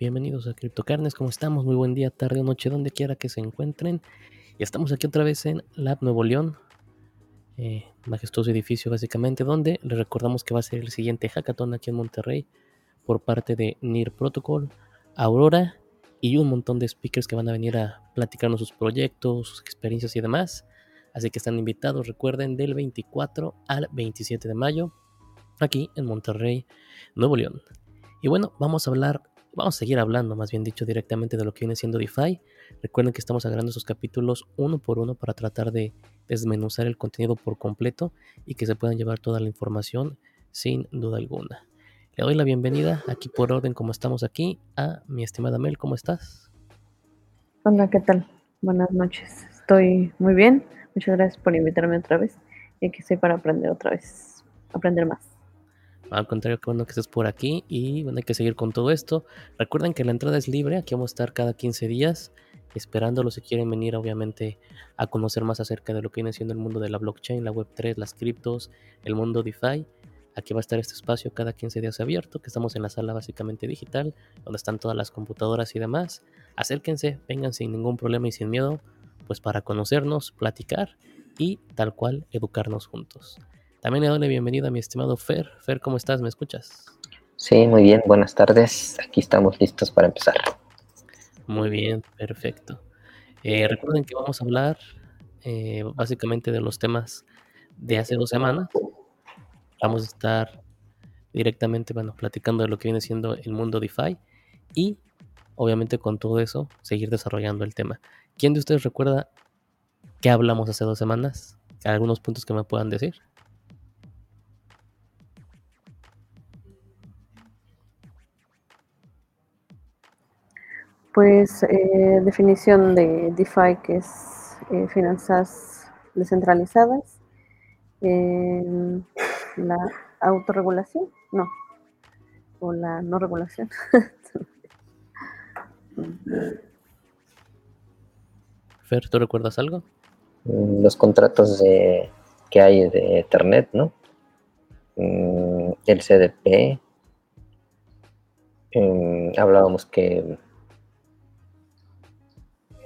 bienvenidos a CryptoCarnes, ¿cómo estamos? Muy buen día, tarde o noche, donde quiera que se encuentren. Y estamos aquí otra vez en Lab Nuevo León, eh, majestuoso edificio básicamente, donde les recordamos que va a ser el siguiente hackathon aquí en Monterrey por parte de NIR Protocol, Aurora y un montón de speakers que van a venir a platicarnos sus proyectos, sus experiencias y demás. Así que están invitados, recuerden, del 24 al 27 de mayo, aquí en Monterrey, Nuevo León. Y bueno, vamos a hablar, vamos a seguir hablando, más bien dicho, directamente de lo que viene siendo DeFi. Recuerden que estamos agarrando esos capítulos uno por uno para tratar de desmenuzar el contenido por completo y que se puedan llevar toda la información sin duda alguna. Le doy la bienvenida aquí por orden, como estamos aquí, a mi estimada Mel. ¿Cómo estás? Hola, ¿qué tal? Buenas noches. Estoy muy bien. Muchas gracias por invitarme otra vez. Y aquí estoy para aprender otra vez, aprender más. Al contrario, qué bueno que estés por aquí y bueno, hay que seguir con todo esto. Recuerden que la entrada es libre, aquí vamos a estar cada 15 días esperándolos si quieren venir obviamente a conocer más acerca de lo que viene siendo el mundo de la blockchain, la web3, las criptos, el mundo DeFi. Aquí va a estar este espacio cada 15 días abierto, que estamos en la sala básicamente digital, donde están todas las computadoras y demás. Acérquense, vengan sin ningún problema y sin miedo, pues para conocernos, platicar y tal cual educarnos juntos. También le doy la bienvenida a mi estimado Fer. Fer, ¿cómo estás? ¿Me escuchas? Sí, muy bien. Buenas tardes. Aquí estamos listos para empezar. Muy bien, perfecto. Eh, recuerden que vamos a hablar eh, básicamente de los temas de hace dos semanas. Vamos a estar directamente, bueno, platicando de lo que viene siendo el mundo DeFi y obviamente con todo eso seguir desarrollando el tema. ¿Quién de ustedes recuerda qué hablamos hace dos semanas? ¿Algunos puntos que me puedan decir? Pues eh, definición de DeFi que es eh, finanzas descentralizadas, em, la autorregulación, no, o la no regulación. Fer, ¿tú recuerdas algo? Mm, los contratos de, que hay de Ethernet, ¿no? Mm, el CDP. Em, hablábamos que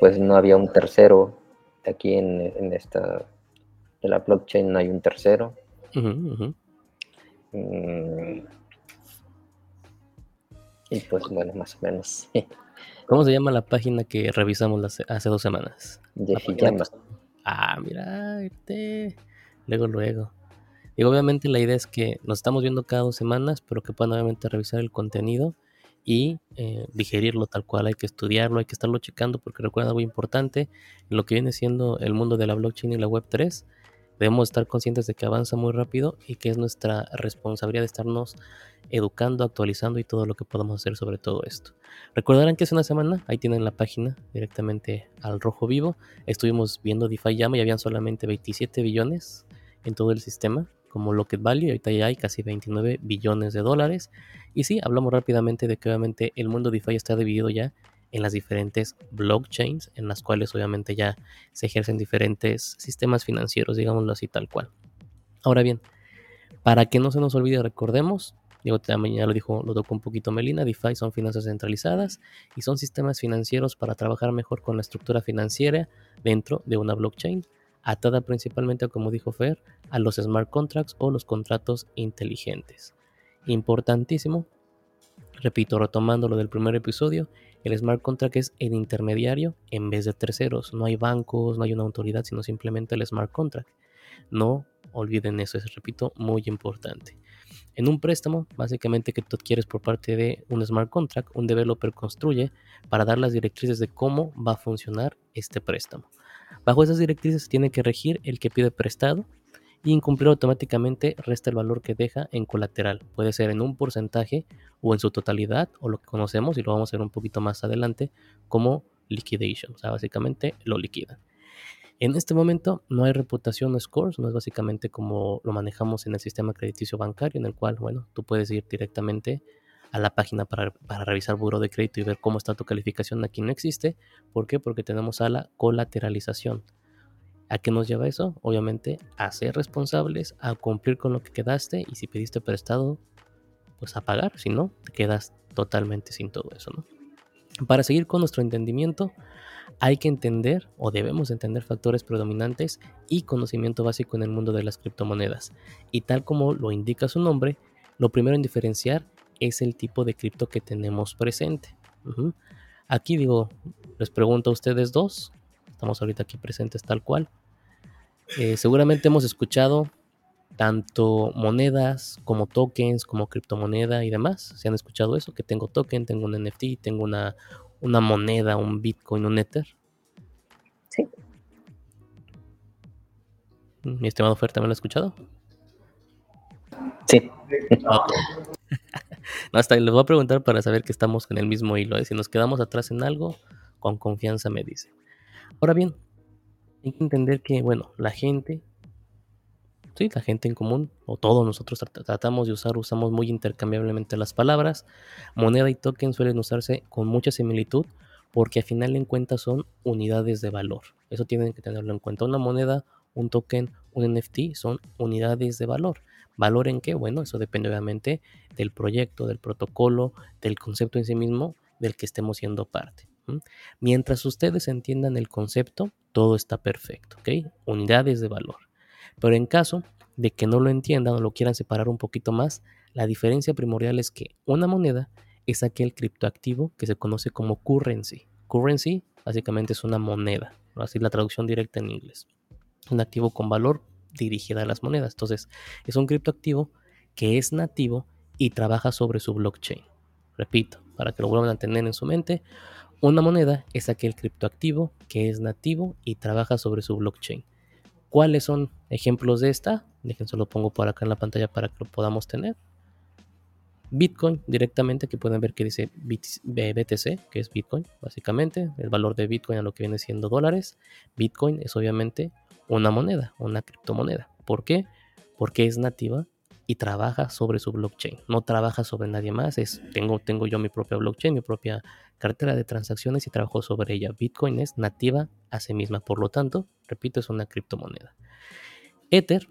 pues no había un tercero. Aquí en, esta, de la blockchain no hay un tercero. Mm. y pues bueno, más o menos. ¿Cómo se llama la página que revisamos hace dos semanas? Llama. Ah, mira, este. Luego, luego. Y obviamente la idea es que nos estamos viendo cada dos semanas, pero que puedan obviamente revisar el contenido y eh, digerirlo tal cual. Hay que estudiarlo, hay que estarlo checando porque recuerda algo importante, lo que viene siendo el mundo de la blockchain y la web 3. Debemos estar conscientes de que avanza muy rápido y que es nuestra responsabilidad de estarnos educando, actualizando y todo lo que podamos hacer sobre todo esto. Recordarán que hace una semana, ahí tienen la página directamente al rojo vivo, estuvimos viendo DeFi Llama y habían solamente 27 billones en todo el sistema como Locket Value, ahorita ya hay casi 29 billones de dólares. Y sí, hablamos rápidamente de que obviamente el mundo DeFi está dividido ya en las diferentes blockchains, en las cuales obviamente ya se ejercen diferentes sistemas financieros, digámoslo así tal cual. Ahora bien, para que no se nos olvide, recordemos, digo, también ya lo dijo, lo tocó un poquito Melina, DeFi son finanzas centralizadas y son sistemas financieros para trabajar mejor con la estructura financiera dentro de una blockchain atada principalmente, como dijo Fer, a los smart contracts o los contratos inteligentes. Importantísimo, repito, retomando lo del primer episodio, el smart contract es el intermediario en vez de terceros. No hay bancos, no hay una autoridad, sino simplemente el smart contract. No olviden eso, es, repito, muy importante. En un préstamo, básicamente que tú adquieres por parte de un smart contract, un developer construye para dar las directrices de cómo va a funcionar este préstamo. Bajo esas directrices tiene que regir el que pide prestado y incumplir automáticamente resta el valor que deja en colateral. Puede ser en un porcentaje o en su totalidad o lo que conocemos y lo vamos a ver un poquito más adelante como liquidation. O sea, básicamente lo liquidan. En este momento no hay reputación o scores, no es básicamente como lo manejamos en el sistema crediticio bancario, en el cual, bueno, tú puedes ir directamente a la página para, para revisar buro de crédito y ver cómo está tu calificación. Aquí no existe. ¿Por qué? Porque tenemos a la colateralización. ¿A qué nos lleva eso? Obviamente a ser responsables, a cumplir con lo que quedaste y si pediste prestado, pues a pagar. Si no, te quedas totalmente sin todo eso, ¿no? Para seguir con nuestro entendimiento, hay que entender o debemos entender factores predominantes y conocimiento básico en el mundo de las criptomonedas. Y tal como lo indica su nombre, lo primero en diferenciar es el tipo de cripto que tenemos presente. Aquí digo, les pregunto a ustedes dos, estamos ahorita aquí presentes tal cual. Eh, seguramente hemos escuchado tanto monedas como tokens, como criptomoneda y demás. ¿Se han escuchado eso? Que tengo token, tengo un NFT, tengo una, una moneda, un Bitcoin, un Ether. Sí. Mi estimado Fer, ¿también lo ha escuchado? Sí. no, hasta les voy a preguntar para saber que estamos en el mismo hilo. ¿eh? Si nos quedamos atrás en algo, con confianza me dice. Ahora bien, hay que entender que, bueno, la gente sí, la gente en común, o todos nosotros tratamos de usar, usamos muy intercambiablemente las palabras. Moneda y token suelen usarse con mucha similitud porque al final en cuenta son unidades de valor. Eso tienen que tenerlo en cuenta. Una moneda, un token, un NFT son unidades de valor. ¿Valor en qué? Bueno, eso depende obviamente del proyecto, del protocolo, del concepto en sí mismo del que estemos siendo parte. Mientras ustedes entiendan el concepto, todo está perfecto, ¿ok? Unidades de valor. Pero en caso de que no lo entiendan o lo quieran separar un poquito más, la diferencia primordial es que una moneda es aquel criptoactivo que se conoce como currency. Currency básicamente es una moneda, así la traducción directa en inglés. Un activo con valor dirigida a las monedas. Entonces, es un criptoactivo que es nativo y trabaja sobre su blockchain. Repito, para que lo vuelvan a tener en su mente, una moneda es aquel criptoactivo que es nativo y trabaja sobre su blockchain. ¿Cuáles son ejemplos de esta? Déjense lo pongo por acá en la pantalla para que lo podamos tener. Bitcoin directamente, que pueden ver que dice BTC, que es Bitcoin, básicamente, el valor de Bitcoin a lo que viene siendo dólares. Bitcoin es obviamente una moneda, una criptomoneda. ¿Por qué? Porque es nativa y trabaja sobre su blockchain. No trabaja sobre nadie más. Es, tengo, tengo yo mi propia blockchain, mi propia cartera de transacciones y trabajo sobre ella. Bitcoin es nativa a sí misma. Por lo tanto, repito, es una criptomoneda. Ether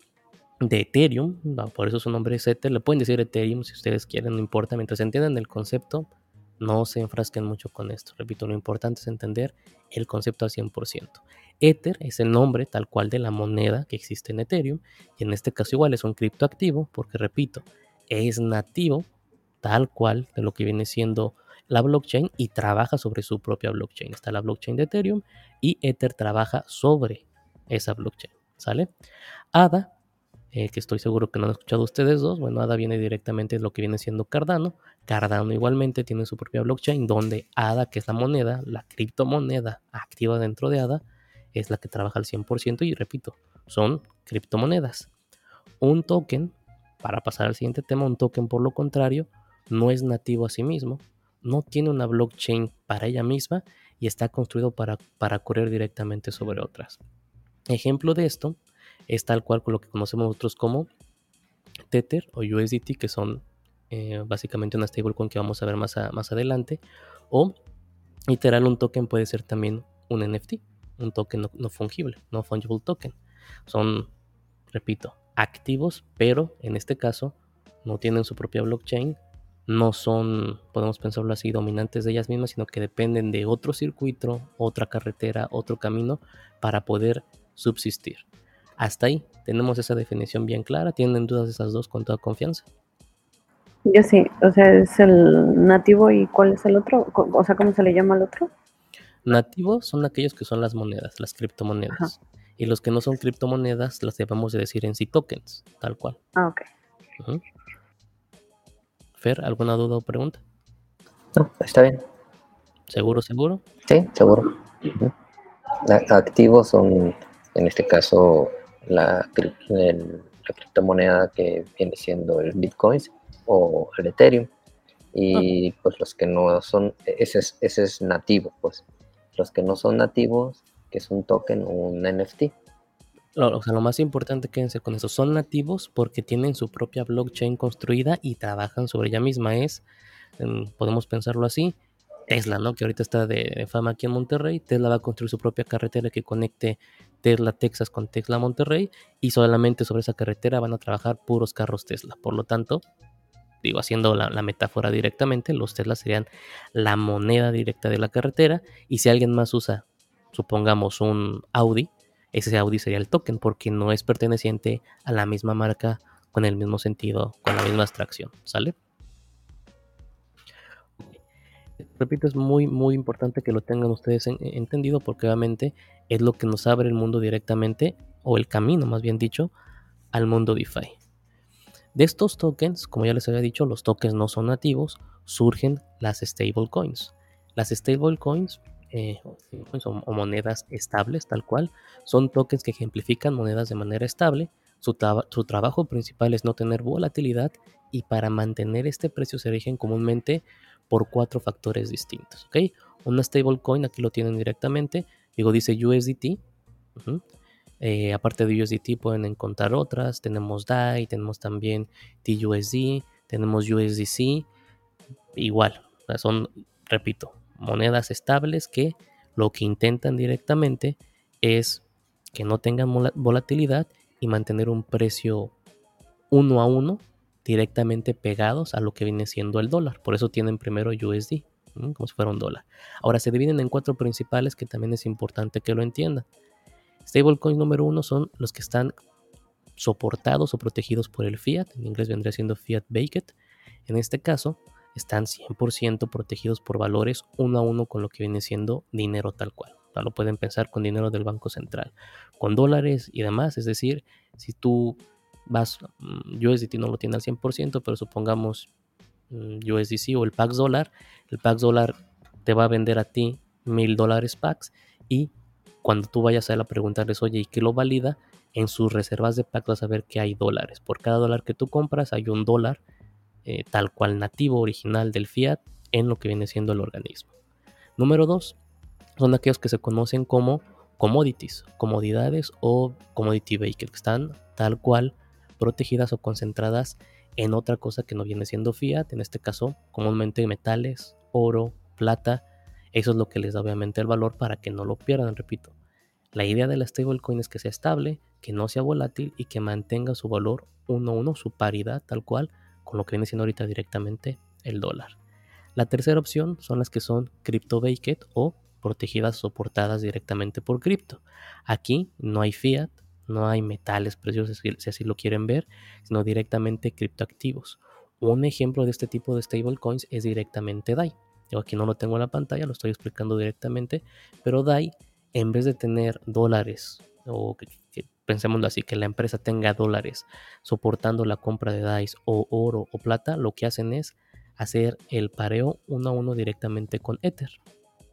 de Ethereum, por eso su nombre es Ether, le pueden decir Ethereum si ustedes quieren, no importa, mientras entiendan el concepto, no se enfrasquen mucho con esto. Repito, lo importante es entender el concepto al 100%. Ether es el nombre tal cual de la moneda que existe en Ethereum y en este caso igual es un criptoactivo porque repito, es nativo tal cual de lo que viene siendo la blockchain y trabaja sobre su propia blockchain. Está la blockchain de Ethereum y Ether trabaja sobre esa blockchain. ¿Sale? ADA, eh, que estoy seguro que no han escuchado ustedes dos. Bueno, ADA viene directamente de lo que viene siendo Cardano. Cardano igualmente tiene su propia blockchain donde ADA, que es la moneda, la criptomoneda activa dentro de ADA, es la que trabaja al 100% y repito, son criptomonedas. Un token, para pasar al siguiente tema, un token por lo contrario, no es nativo a sí mismo, no tiene una blockchain para ella misma y está construido para, para correr directamente sobre otras. Ejemplo de esto es tal cual con lo que conocemos nosotros como Tether o USDT, que son eh, básicamente una stablecoin que vamos a ver más, más adelante, o literal un token puede ser también un NFT, un token no, no fungible, no fungible token. Son, repito, activos, pero en este caso no tienen su propia blockchain, no son, podemos pensarlo así, dominantes de ellas mismas, sino que dependen de otro circuito, otra carretera, otro camino para poder subsistir. Hasta ahí tenemos esa definición bien clara. ¿Tienen dudas esas dos con toda confianza? Yo sí, o sea, es el nativo y cuál es el otro, o sea, ¿cómo se le llama al otro? Nativos son aquellos que son las monedas, las criptomonedas. Y los que no son criptomonedas las debemos de decir en sí tokens, tal cual. Ah, ok. Fer, ¿alguna duda o pregunta? No, está bien. ¿Seguro, seguro? Sí, seguro. Activos son, en este caso, la, la criptomoneda que viene siendo el Bitcoin o el Ethereum. Y ah. pues los que no son, ese es, ese es nativo, pues. Los que no son nativos, que es un token o un NFT. o sea, lo más importante, quédense con eso, son nativos porque tienen su propia blockchain construida y trabajan sobre ella misma. Es, podemos pensarlo así, Tesla, ¿no? Que ahorita está de, fama aquí en Monterrey. Tesla va a construir su propia carretera que conecte Tesla, Texas con Tesla, Monterrey. Y solamente sobre esa carretera van a trabajar puros carros Tesla. Por lo tanto, digo, haciendo la, metáfora directamente, los Teslas serían la moneda directa de la carretera y si alguien más usa, supongamos, un Audi, ese Audi sería el token porque no es perteneciente a la misma marca con el mismo sentido, con la misma abstracción, ¿sale? Repito, es muy, muy importante que lo tengan ustedes entendido porque obviamente es lo que nos abre el mundo directamente, o el camino más bien dicho, al mundo DeFi. De estos tokens, como ya les había dicho, los tokens no son nativos, surgen las stablecoins. Las stablecoins eh, o, monedas estables, tal cual, son tokens que ejemplifican monedas de manera estable. Su, su, trabajo principal es no tener volatilidad y para mantener este precio se rigen comúnmente por cuatro factores distintos. ¿ok? Una stablecoin, aquí lo tienen directamente, digo, dice USDT. Eh, aparte de USDT pueden encontrar otras. Tenemos DAI, tenemos también TUSD, tenemos USDC. Igual, son, repito, monedas estables que lo que intentan directamente es que no tengan volatilidad y mantener un precio uno a uno directamente pegados a lo que viene siendo el dólar. Por eso tienen primero USD, como si fuera un dólar. Ahora se dividen en cuatro principales que también es importante que lo entiendan. Stablecoins número uno son los que están soportados o protegidos por el fiat, en inglés vendría siendo fiat baked. En este caso, están 100% protegidos por valores uno a uno con lo que viene siendo dinero tal cual. Lo pueden pensar con dinero del Banco Central, con dólares y demás. Es decir, si tú vas, mm, USDT no lo tiene al 100%, pero supongamos mm, USDC o el PAX dólar, el PAX dólar te va a vender a ti mil dólares PAX y cuando tú vayas a él a preguntarles, oye, ¿y qué lo valida? En sus reservas de PAX vas a ver que hay dólares. Por cada dólar que tú compras hay un dólar eh, tal cual nativo original del fiat en lo que viene siendo el organismo. Número dos, son aquellos que se conocen como commodities, comodidades o commodity vehicle, que están tal cual protegidas o concentradas en otra cosa que no viene siendo fiat, en este caso comúnmente metales, oro, plata, eso es lo que les da obviamente el valor para que no lo pierdan, repito. La idea de la stablecoin es que sea estable, que no sea volátil y que mantenga su valor 1 a 1, su paridad tal cual, con lo que viene siendo ahorita directamente el dólar. La tercera opción son las que son crypto baked o protegidas soportadas directamente por cripto. Aquí no hay fiat, no hay metales preciosos si así lo quieren ver, sino directamente criptoactivos. Un ejemplo de este tipo de stablecoins es directamente DAI. Yo aquí no lo tengo en la pantalla, lo estoy explicando directamente, pero DAI, en vez de tener dólares, o que, así, que la empresa tenga dólares soportando la compra de DAIs o oro o plata, lo que hacen es hacer el pareo uno a uno directamente con Ether,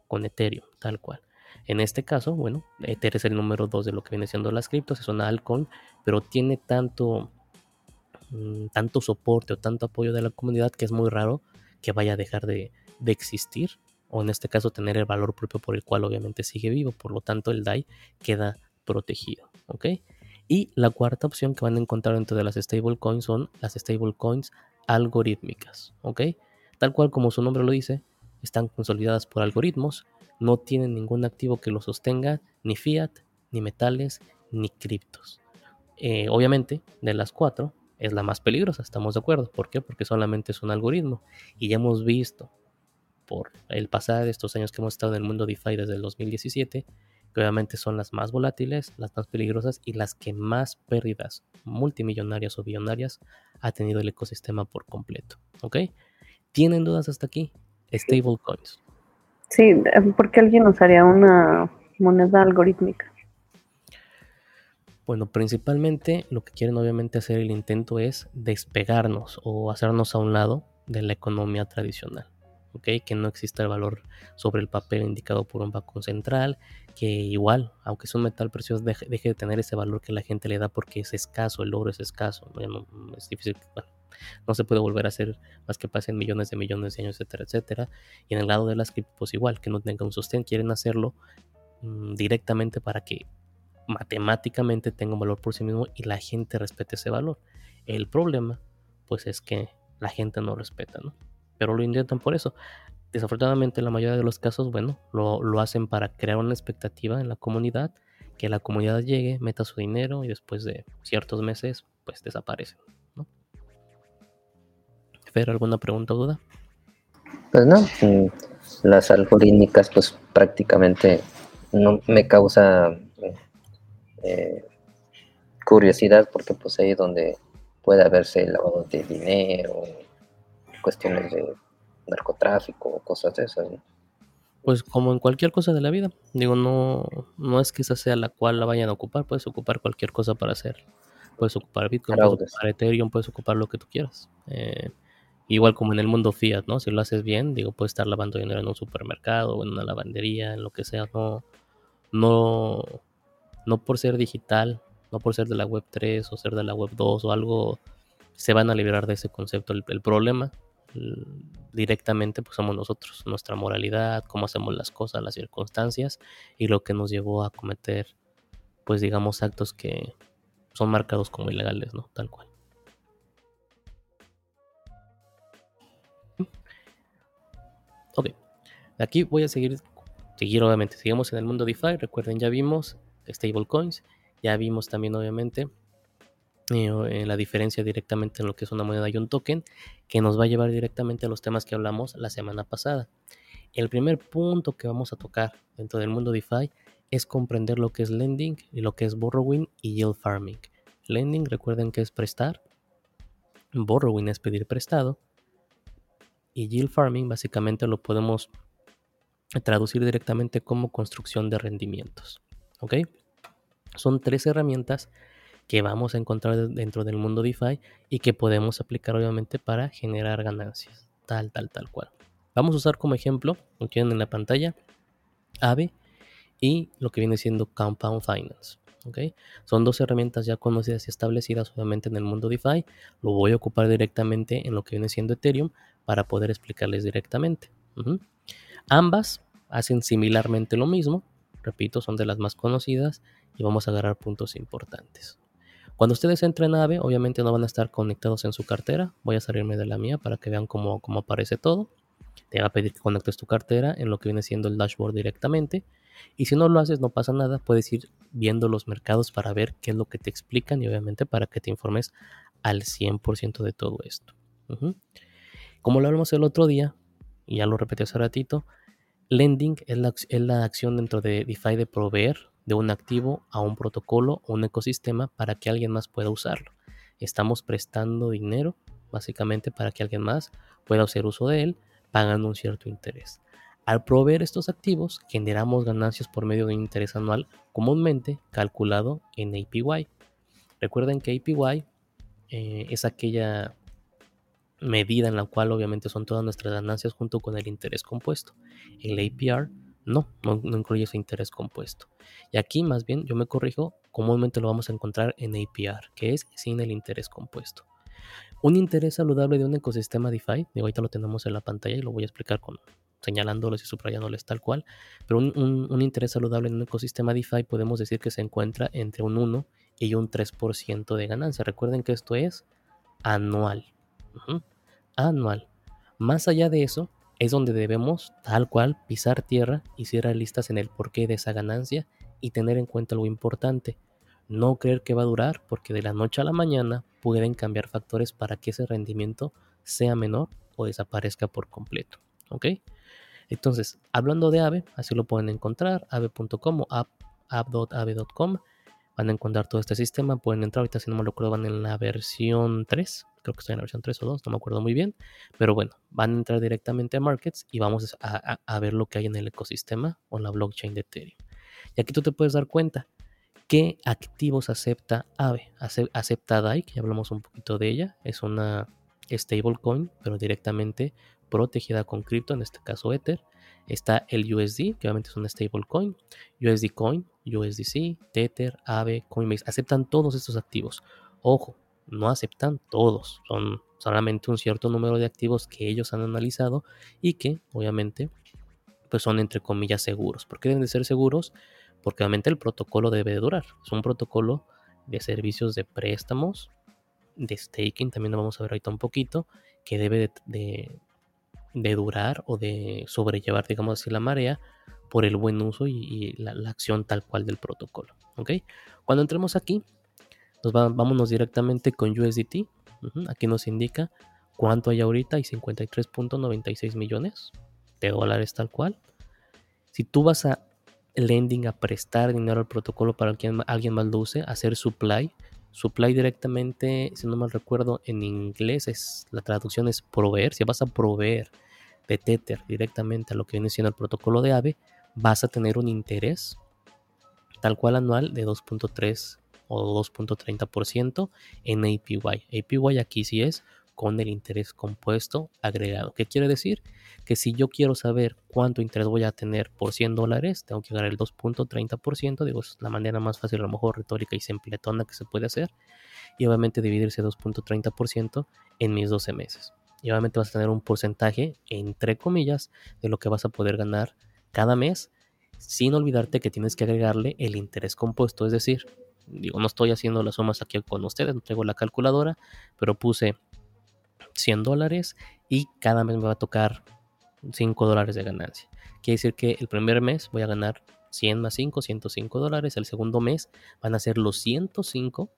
con Ethereum, tal cual. En este caso, bueno, Ether es el número 2 de lo que viene siendo las criptos, es una altcoin, pero tiene tanto, mm, tanto soporte o tanto apoyo de la comunidad que es muy raro que vaya a dejar de, de existir, o en este caso tener el valor propio por el cual obviamente sigue vivo, por lo tanto el DAI queda protegido, ¿ok? Y la cuarta opción que van a encontrar dentro de las stablecoins son las stablecoins algorítmicas, ¿ok? Tal cual como su nombre lo dice, están consolidadas por algoritmos, no tienen ningún activo que lo sostenga, ni fiat, ni metales, ni criptos. Eh, obviamente, de las cuatro, es la más peligrosa, estamos de acuerdo. ¿Por qué? Porque solamente es un algoritmo. Y ya hemos visto por el pasar de estos años que hemos estado en el mundo DeFi desde el 2017, que obviamente son las más volátiles, las más peligrosas y las que más pérdidas multimillonarias o billonarias ha tenido el ecosistema por completo. ¿Ok? ¿Tienen dudas hasta aquí? Stablecoins. Sí, eh, ¿por qué alguien usaría una moneda algorítmica? Bueno, principalmente lo que quieren obviamente hacer el intento es despegarnos o hacernos a un lado de la economía tradicional. ¿okay? Que no exista el valor sobre el papel indicado por un banco central, que igual, aunque es un metal precioso, deje, de tener ese valor que la gente le da porque es escaso, el oro es escaso, es difícil, no se puede volver a hacer más que pasen millones de millones de años, etcétera, etcétera. Y en el lado de las criptos, pues igual, que no tenga un sostén, quieren hacerlo mm, directamente para que matemáticamente tenga un valor por sí mismo y la gente respete ese valor. El problema, pues es que la gente no respeta, ¿no? Pero lo intentan por eso. Desafortunadamente, en la mayoría de los casos, bueno, lo, lo hacen para crear una expectativa en la comunidad, que la comunidad llegue, meta su dinero y después de ciertos meses, pues desaparecen. Fer, ¿alguna pregunta o duda? Pues no, las algorítmicas pues prácticamente no me causa eh, curiosidad porque pues ahí es donde puede haberse lavado de dinero, cuestiones de narcotráfico, cosas de esas. Pues como en cualquier cosa de la vida, digo, no, no es que esa sea la cual la vayan a ocupar, puedes ocupar cualquier cosa para hacer. Puedes ocupar Bitcoin, puedes ocupar Ethereum, puedes ocupar lo que tú quieras. Eh, igual como en el mundo fiat, ¿no? Si lo haces bien, digo, puedes estar lavando dinero en un supermercado en una lavandería, en lo que sea, no, no, no por ser digital, no por ser de la web 3 o ser de la web 2 o algo, se van a liberar de ese concepto. El, problema directamente pues somos nosotros, nuestra moralidad, cómo hacemos las cosas, las circunstancias y lo que nos llevó a cometer pues digamos actos que son marcados como ilegales, ¿no? Tal cual. Aquí voy a seguir, seguir obviamente, sigamos en el mundo DeFi, recuerden ya vimos stablecoins, ya vimos también obviamente eh, la diferencia directamente en lo que es una moneda y un token, que nos va a llevar directamente a los temas que hablamos la semana pasada. El primer punto que vamos a tocar dentro del mundo DeFi es comprender lo que es lending y lo que es borrowing y yield farming. Lending, recuerden que es prestar. Borrowing es pedir prestado. Y yield farming básicamente lo podemos traducir directamente como construcción de rendimientos. ¿Ok? Son tres herramientas que vamos a encontrar dentro del mundo DeFi y que podemos aplicar obviamente para generar ganancias. Tal, tal, tal cual. Vamos a usar como ejemplo, lo tienen en la pantalla, AVE y lo que viene siendo Compound Finance. ¿okay? Son dos herramientas ya conocidas y establecidas obviamente en el mundo DeFi. Lo voy a ocupar directamente en lo que viene siendo Ethereum para poder explicarles directamente. Ambas hacen similarmente lo mismo, repito, son de las más conocidas y vamos a agarrar puntos importantes. Cuando ustedes entren a AVE, obviamente no van a estar conectados en su cartera. Voy a salirme de la mía para que vean cómo, cómo aparece todo. Te va a pedir que conectes tu cartera en lo que viene siendo el dashboard directamente. Y si no lo haces, no pasa nada. Puedes ir viendo los mercados para ver qué es lo que te explican y obviamente para que te informes al 100% de todo esto. Como lo hablamos el otro día, y ya lo repetí hace ratito, lending es la, es la acción dentro de DeFi de proveer de un activo a un protocolo o un ecosistema para que alguien más pueda usarlo. Estamos prestando dinero básicamente para que alguien más pueda hacer uso de él pagando un cierto interés. Al proveer estos activos generamos ganancias por medio de un interés anual comúnmente calculado en APY. Recuerden que APY eh, es aquella medida en la cual obviamente son todas nuestras ganancias junto con el interés compuesto. El APR no, no, incluye ese interés compuesto. Y aquí más bien yo me corrijo, comúnmente lo vamos a encontrar en APR, que es sin el interés compuesto. Un interés saludable de un ecosistema DeFi, y ahorita lo tenemos en la pantalla y lo voy a explicar con señalándoles y subrayándoles tal cual, pero un, interés saludable en un ecosistema DeFi podemos decir que se encuentra entre un 1 y un 3% de ganancia. Recuerden que esto es anual. Anual. Más allá de eso, es donde debemos, tal cual, pisar tierra y ser realistas en el porqué de esa ganancia y tener en cuenta lo importante. No creer que va a durar porque de la noche a la mañana pueden cambiar factores para que ese rendimiento sea menor o desaparezca por completo. ¿Ok? Entonces, hablando de AVE, así lo pueden encontrar, ave.com o app.ave.com. Van a encontrar todo este sistema. Pueden entrar, ahorita si no me lo acuerdo, van en la versión 3 creo que estoy en la versión 3 o 2, no me acuerdo muy bien, pero bueno, van a entrar directamente a Markets y vamos a, ver lo que hay en el ecosistema o en la blockchain de Ethereum. Y aquí tú te puedes dar cuenta qué activos acepta AVE. Acepta DAI, que ya hablamos un poquito de ella, es una stablecoin, pero directamente protegida con cripto, en este caso Ether. Está el USD, que obviamente es una stablecoin, USD Coin, USDC, Tether, AVE, Coinbase, aceptan todos estos activos. Ojo, no aceptan todos, son solamente un cierto número de activos que ellos han analizado y que obviamente pues son entre comillas seguros. ¿Por qué deben de ser seguros? Porque obviamente el protocolo debe de durar. Es un protocolo de servicios de préstamos, de staking, también lo vamos a ver ahorita un poquito, que debe de, durar o de sobrellevar, digamos así, la marea por el buen uso y, la, acción tal cual del protocolo. ¿ok? Cuando entremos aquí, vámonos directamente con USDT. Aquí nos indica ¿Cuánto hay ahorita? Hay 53.96 millones de dólares tal cual. Si tú vas a lending, a prestar dinero al protocolo para que alguien más lo use, hacer supply, supply directamente, si no mal recuerdo, en inglés es la traducción es proveer. Si vas a proveer de Tether directamente a lo que viene siendo el protocolo de AVE, vas a tener un interés tal cual anual de 2.3 o 2.30% en APY. APY aquí sí es con el interés compuesto agregado. ¿Qué quiere decir? Que si yo quiero saber cuánto interés voy a tener por 100 dólares, tengo que ganar el 2.30%, digo, es la manera más fácil, a lo mejor retórica y simpletona que se puede hacer, y obviamente dividir ese 2.30% en mis 12 meses. Y obviamente vas a tener un porcentaje, entre comillas, de lo que vas a poder ganar cada mes, sin olvidarte que tienes que agregarle el interés compuesto, es decir, digo, no estoy haciendo las sumas aquí con ustedes, no traigo la calculadora, pero puse 100 dólares y cada mes me va a tocar 5 dólares de ganancia. Quiere decir que el primer mes voy a ganar 100 más 5, 105 dólares. El segundo mes van a ser los 105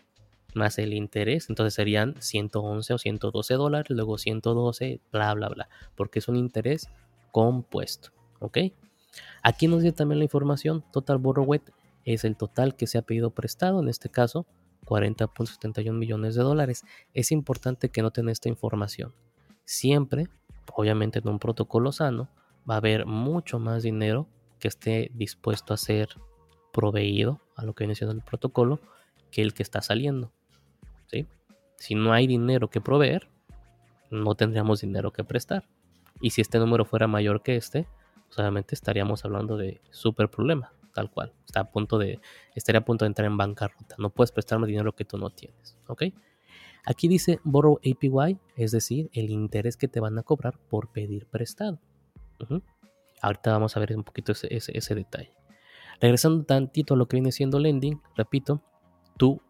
más el interés. Entonces serían 111 o 112 dólares. Luego 112, bla, bla, bla. Porque es un interés compuesto. ¿Ok? Aquí nos dice también la información. Total Borrowed es el total que se ha pedido prestado. En este caso, 40.71 millones de dólares. Es importante que noten esta información. Siempre, obviamente en un protocolo sano, va a haber mucho más dinero que esté dispuesto a ser proveído a lo que viene siendo el protocolo que el que está saliendo. ¿sí? Si no hay dinero que proveer, no tendríamos dinero que prestar. Y si este número fuera mayor que este, pues obviamente estaríamos hablando de súper problema tal cual. Está a punto de, estaría a punto de entrar en bancarrota. No puedes prestarme dinero que tú no tienes. ¿Ok? Aquí dice borrow APY, es decir, el interés que te van a cobrar por pedir prestado. Ahorita vamos a ver un poquito ese, ese, detalle. Regresando tantito a lo que viene siendo lending, repito, tú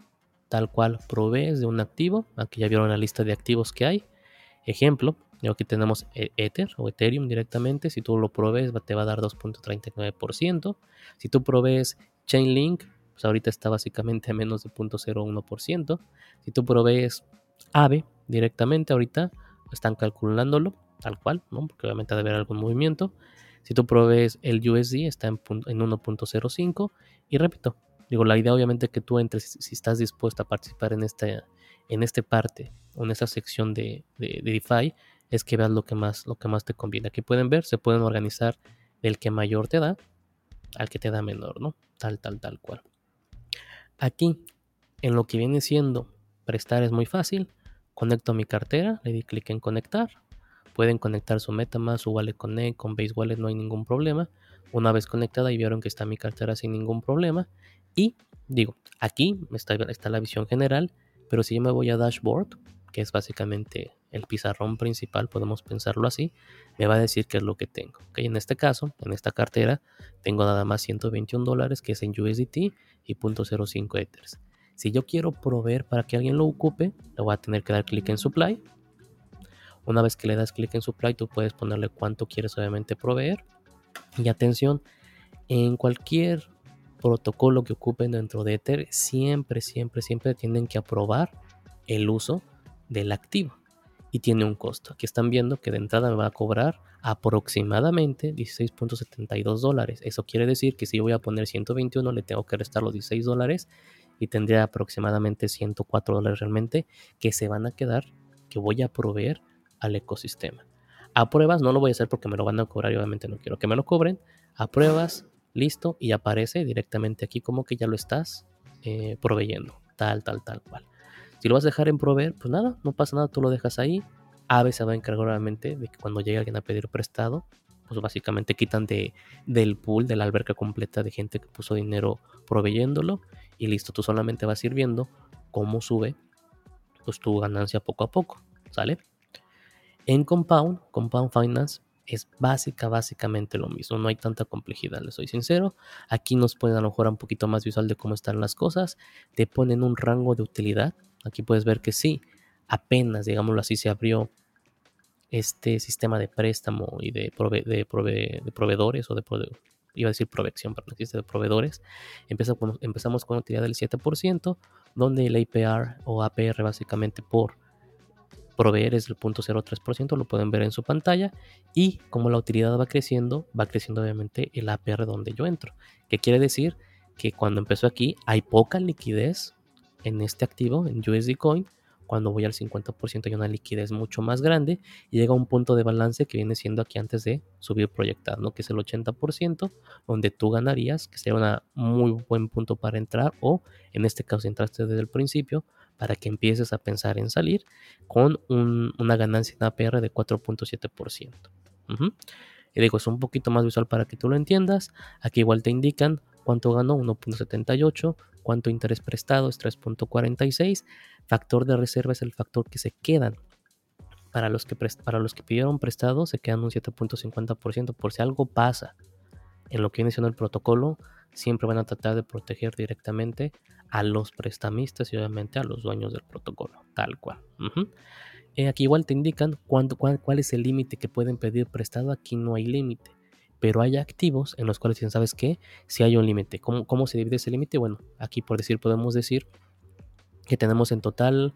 tal cual provees de un activo. Aquí ya vieron la lista de activos que hay. Ejemplo, Aquí tenemos e-, Ether o Ethereum directamente. Si tú lo provees, te va a dar 2.39%. Si tú provees Chainlink, pues ahorita está básicamente a menos de 0.01%. Si tú provees AVE directamente, ahorita están calculándolo tal cual, ¿no? porque obviamente debe haber algún movimiento. Si tú provees el USD, está en, en 1.05. Y repito, digo, la idea obviamente que tú entres, si estás dispuesto a participar en esta, en esta parte en esta sección de, de, de DeFi, es que veas lo que más, lo que más te conviene. Aquí pueden ver, se pueden organizar el que mayor te da al que te da menor, ¿no? Tal, tal, tal cual. Aquí, en lo que viene siendo prestar es muy fácil. Conecto mi cartera, le di clic en conectar. Pueden conectar su MetaMask, su Wallet Connect, con Base Wallet no hay ningún problema. Una vez conectada y vieron que está mi cartera sin ningún problema. Y digo, aquí está, está la visión general, pero si yo me voy a Dashboard, que es básicamente el pizarrón principal, podemos pensarlo así, me va a decir qué es lo que tengo. ¿okay? En este caso, en esta cartera, tengo nada más 121 dólares que es en USDT y 0.05 Ethers. Si yo quiero proveer para que alguien lo ocupe, le voy a tener que dar clic en Supply. Una vez que le das clic en Supply, tú puedes ponerle cuánto quieres obviamente proveer. Y atención, en cualquier protocolo que ocupen dentro de Ether, siempre, siempre, siempre tienen que aprobar el uso del activo y tiene un costo. Aquí están viendo que de entrada me va a cobrar aproximadamente 16.72 dólares. Eso quiere decir que si yo voy a poner 121 le tengo que restar los 16 dólares y tendría aproximadamente 104 dólares realmente que se van a quedar, que voy a proveer al ecosistema. A pruebas no lo voy a hacer porque me lo van a cobrar y obviamente no quiero que me lo cobren. A pruebas, listo, y aparece directamente aquí como que ya lo estás eh, proveyendo. Tal, tal, tal cual. Si lo vas a dejar en proveer, pues nada, no pasa nada, tú lo dejas ahí. Ave se va a encargar obviamente de que cuando llegue alguien a pedir prestado, pues básicamente quitan de, del pool, de la alberca completa de gente que puso dinero proveyéndolo y listo, tú solamente vas a ir viendo cómo sube pues tu ganancia poco a poco, ¿sale? En Compound, Compound Finance es básica, básicamente lo mismo, no hay tanta complejidad, les soy sincero. Aquí nos pueden a lo mejor un poquito más visual de cómo están las cosas, te ponen un rango de utilidad Aquí puedes ver que sí, apenas, digámoslo así, se abrió este sistema de préstamo y de, proveedores o iba a decir provección, pero no existe de proveedores. Empezamos, empezamos con utilidad del 7%, donde el APR o APR básicamente por proveer es del 0.03%, lo pueden ver en su pantalla. Y como la utilidad va creciendo, va creciendo obviamente el APR donde yo entro. ¿Qué quiere decir? Que cuando empezó aquí hay poca liquidez en este activo, en USD Coin. Cuando voy al 50% hay una liquidez mucho más grande y llega a un punto de balance que viene siendo aquí antes de subir proyectado, que es el 80%, donde tú ganarías, que sería un muy buen punto para entrar o en este caso entraste desde el principio, para que empieces a pensar en salir con una ganancia en APR de 4.7%. Y digo, es un poquito más visual para que tú lo entiendas. Aquí igual te indican cuánto ganó 1.78, cuánto interés prestado es 3.46, factor de reserva es el factor que se quedan. Para los que, para los que pidieron prestado se quedan un 7.50% por si algo pasa en lo que viene siendo el protocolo, siempre van a tratar de proteger directamente a los prestamistas y obviamente a los dueños del protocolo, tal cual. Eh, aquí igual te indican cuál, cuál es el límite que pueden pedir prestado, aquí no hay límite, pero hay activos en los cuales dicen, ¿sabes qué? Si hay un límite, ¿Cómo, ¿cómo se divide ese límite? Bueno, aquí por decir, podemos decir que tenemos en total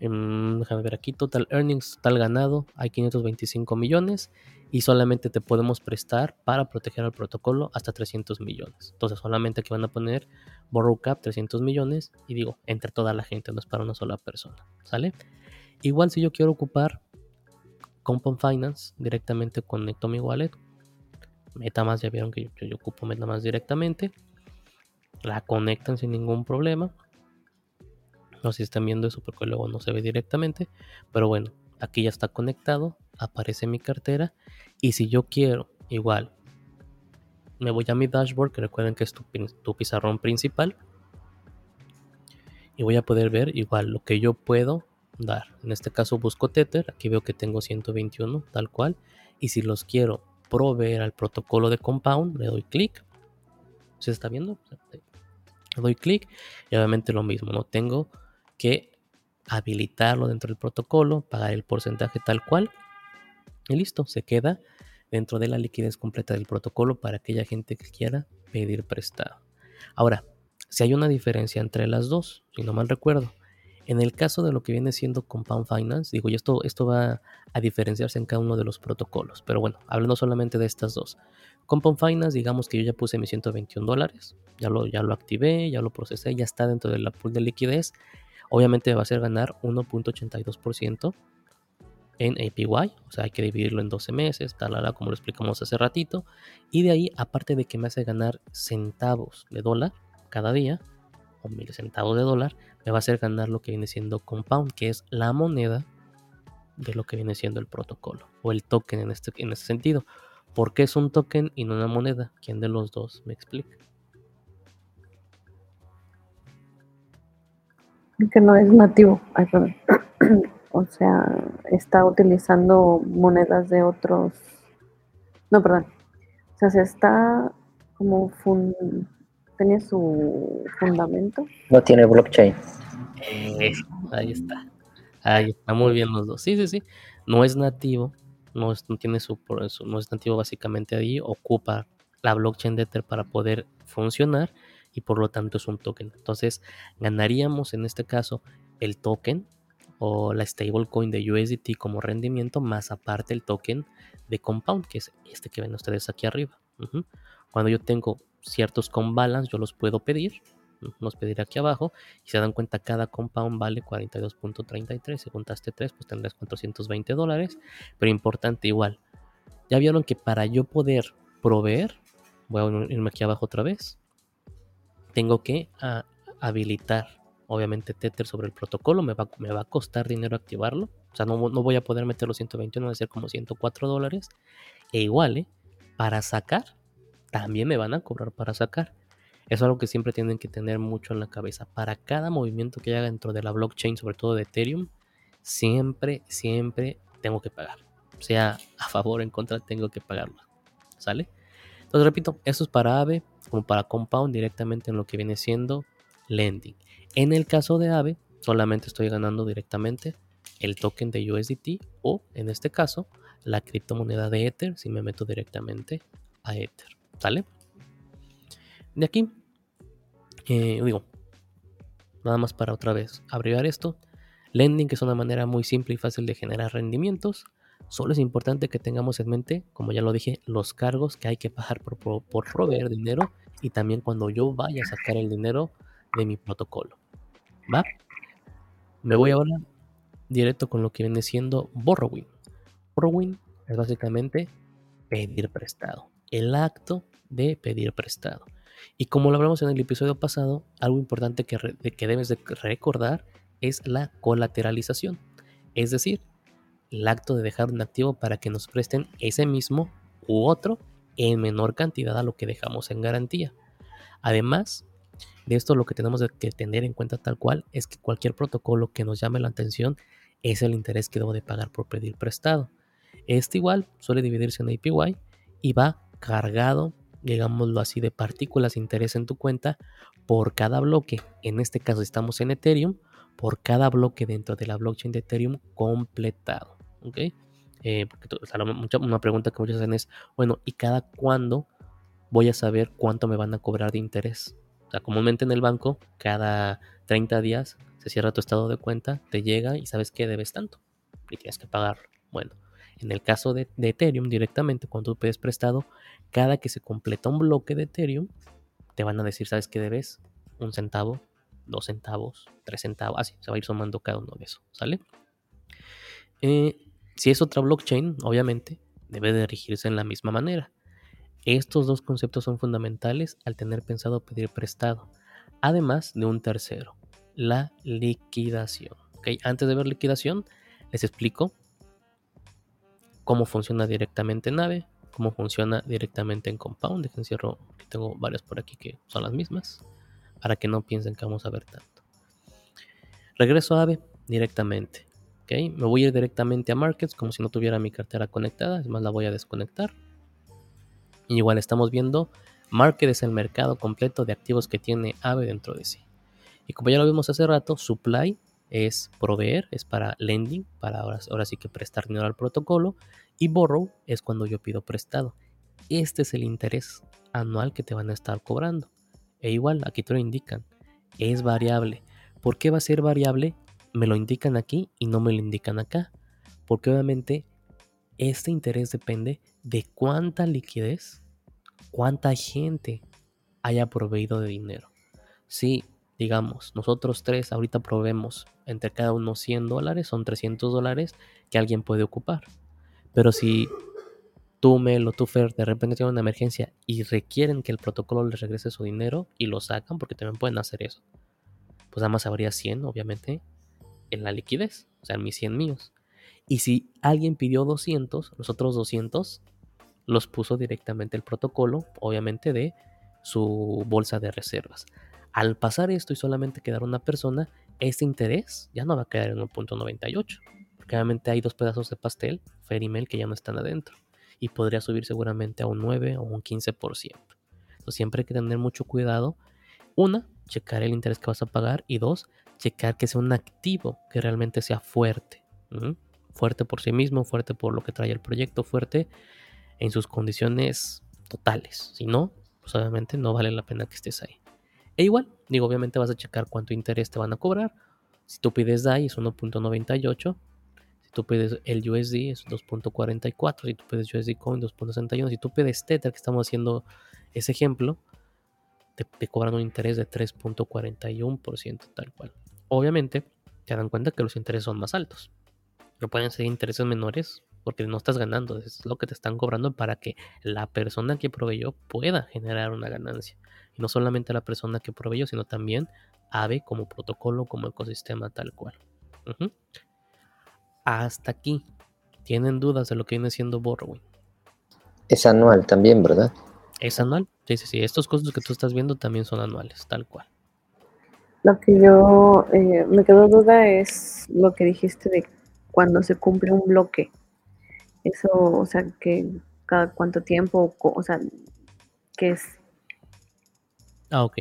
déjame ver aquí, total earnings, total ganado, hay 525 millones y solamente te podemos prestar para proteger al protocolo hasta 300 millones. Entonces solamente aquí van a poner borrow cap 300 millones y digo, entre toda la gente, no es para una sola persona, ¿sale? Igual si yo quiero ocupar Compound Finance directamente conecto mi wallet, MetaMask ya vieron que yo, ocupo MetaMask directamente, la conectan sin ningún problema no sé si están viendo eso porque luego no se ve directamente. Pero bueno, aquí ya está conectado. Aparece mi cartera. Y si yo quiero, igual, me voy a mi dashboard, que recuerden que es tu, tu pizarrón principal. Y voy a poder ver igual lo que yo puedo dar. En este caso busco Tether. Aquí veo que tengo 121, tal cual. Y si los quiero proveer al protocolo de Compound, le doy clic. ¿Se está viendo? Le doy clic y obviamente lo mismo, no tengo que habilitarlo dentro del protocolo, pagar el porcentaje tal cual y listo, se queda dentro de la liquidez completa del protocolo para aquella gente que quiera pedir prestado. Ahora, si hay una diferencia entre las dos, si no mal recuerdo, en el caso de lo que viene siendo Compound Finance, digo, y esto, esto va a diferenciarse en cada uno de los protocolos, pero bueno, hablando solamente de estas dos. Compound Finance, digamos que yo ya puse mis 121 dólares, ya lo, ya lo activé, ya lo procesé, ya está dentro de la pool de liquidez Obviamente va a ser ganar 1.82% en APY, o sea, hay que dividirlo en 12 meses, tal, como lo explicamos hace ratito. Y de ahí, aparte de que me hace ganar centavos de dólar cada día, o mil centavos de dólar, me va a hacer ganar lo que viene siendo Compound, que es la moneda de lo que viene siendo el protocolo, o el token en este, en este sentido. ¿Por qué es un token y no una moneda? ¿Quién de los dos me explica? que no es nativo. o sea, está utilizando monedas de otros. No, perdón. O sea, se está como tiene su fundamento. No tiene blockchain. ahí está. Ahí está muy bien los dos. Sí, sí, sí. No es nativo. No, no tiene su, no es nativo básicamente ahí. Ocupa la blockchain de Ether para poder funcionar y por lo tanto es un token. Entonces ganaríamos en este caso el token o la stablecoin de USDT como rendimiento más aparte el token de Compound, que es este que ven ustedes aquí arriba. Cuando yo tengo ciertos con balance, yo los puedo pedir, los pediré aquí abajo y se dan cuenta cada compound vale 42.33 si juntaste 3 pues tendrás 420 dólares pero importante igual ya vieron que para yo poder proveer voy a irme aquí abajo otra vez tengo que ah, habilitar, obviamente, Tether sobre el protocolo. Me va, me va a costar dinero activarlo. O sea, no, voy a poder meter los 121, va a ser como 104 dólares. E igual, ¿eh? para sacar, también me van a cobrar para sacar. Eso es algo que siempre tienen que tener mucho en la cabeza. Para cada movimiento que haga dentro de la blockchain, sobre todo de Ethereum, siempre, siempre tengo que pagar. Sea a favor o en contra, tengo que pagarlo. ¿Sale? Entonces, repito, esto es para AVE como para Compound directamente en lo que viene siendo lending. En el caso de AVE, solamente estoy ganando directamente el token de USDT o, en este caso, la criptomoneda de Ether si me meto directamente a Ether. ¿Sale? De aquí, eh, digo, nada más para otra vez abreviar esto. Lending es una manera muy simple y fácil de generar rendimientos. Solo es importante que tengamos en mente, como ya lo dije, los cargos que hay que pagar por, por, proveer dinero y también cuando yo vaya a sacar el dinero de mi protocolo. ¿Va? Me voy ahora directo con lo que viene siendo borrowing. Borrowing es básicamente pedir prestado. El acto de pedir prestado. Y como lo hablamos en el episodio pasado, algo importante que, debes de recordar es la colateralización. Es decir, el acto de dejar un activo para que nos presten ese mismo u otro en menor cantidad a lo que dejamos en garantía. Además de esto, lo que tenemos que tener en cuenta tal cual es que cualquier protocolo que nos llame la atención es el interés que debo de pagar por pedir prestado. Este igual suele dividirse en APY y va cargado, digámoslo así, de partículas de interés en tu cuenta por cada bloque. En este caso estamos en Ethereum, por cada bloque dentro de la blockchain de Ethereum completado. ¿Ok? Eh, porque una pregunta que muchos hacen es, bueno, ¿y cada cuándo voy a saber cuánto me van a cobrar de interés? O sea, comúnmente en el banco, cada 30 días se cierra tu estado de cuenta, te llega y sabes que debes tanto y tienes que pagar. Bueno, en el caso de, Ethereum directamente, cuando tú pides prestado, cada que se completa un bloque de Ethereum, te van a decir, ¿sabes qué debes? Un centavo, dos centavos, tres centavos, así se va a ir sumando cada uno de eso, ¿sale? Eh, si es otra blockchain, obviamente, debe de en la misma manera. Estos dos conceptos son fundamentales al tener pensado pedir prestado, además de un tercero, la liquidación. ¿okay? Antes de ver liquidación, les explico cómo funciona directamente en Nave, cómo funciona directamente en Compound. Dejen cierro, que tengo varias por aquí que son las mismas para que no piensen que vamos a ver tanto. Regreso a AVE directamente. ¿okay? Me voy a ir directamente a Markets como si no tuviera mi cartera conectada. Es más, la voy a desconectar. Y igual estamos viendo, Market es el mercado completo de activos que tiene AVE dentro de sí. Y como ya lo vimos hace rato, Supply es proveer, es para lending, para ahora, ahora sí que prestar dinero al protocolo. Y borrow es cuando yo pido prestado. Este es el interés anual que te van a estar cobrando. E igual, aquí te lo indican. Es variable. ¿Por qué va a ser variable? Me lo indican aquí y no me lo indican acá. Porque obviamente este interés depende de cuánta liquidez, cuánta gente haya proveído de dinero. Si, digamos, nosotros tres ahorita proveemos entre cada uno 100 dólares, son 300 dólares que alguien puede ocupar. Pero si tú, Mel o tú, Fer, de repente tienen una emergencia y requieren que el protocolo les regrese su dinero y lo sacan, porque también pueden hacer eso, pues nada más habría 100, obviamente, en la liquidez, o sea, mis 100 míos. Y si alguien pidió 200, los otros 200 los puso directamente el protocolo, obviamente de su bolsa de reservas. Al pasar esto y solamente quedar una persona, este interés ya no va a quedar en 1.98, porque obviamente hay dos pedazos de pastel, Fer y Mel, que ya no están adentro y podría subir seguramente a un 9 o un 15%. Entonces siempre hay que tener mucho cuidado. Una, checar el interés que vas a pagar y dos, checar que sea un activo que realmente sea fuerte. Fuerte por sí mismo, fuerte por lo que trae el proyecto, fuerte en sus condiciones totales. Si no, pues obviamente no vale la pena que estés ahí. E igual, digo, obviamente vas a checar cuánto interés te van a cobrar. Si tú pides DAI es 1.98, tú pides el USD es 2.44, si tú pides USD Coin 2.61, si tú pides Tether, que estamos haciendo ese ejemplo, te, cobran un interés de 3.41% tal cual. Obviamente, te dan cuenta que los intereses son más altos. No pueden ser intereses menores porque no estás ganando, es lo que te están cobrando para que la persona que proveyó pueda generar una ganancia. Y no solamente la persona que proveyó, sino también AVE como protocolo, como ecosistema tal cual hasta aquí. ¿Tienen dudas de lo que viene siendo Borrowing? Es anual también, ¿verdad? Es anual. Sí, sí, sí. Estos costos que tú estás viendo también son anuales, tal cual. Lo que yo eh, me quedo duda es lo que dijiste de cuando se cumple un bloque. Eso, o sea, que cada cuánto tiempo, o sea, ¿qué es? Ah, ok.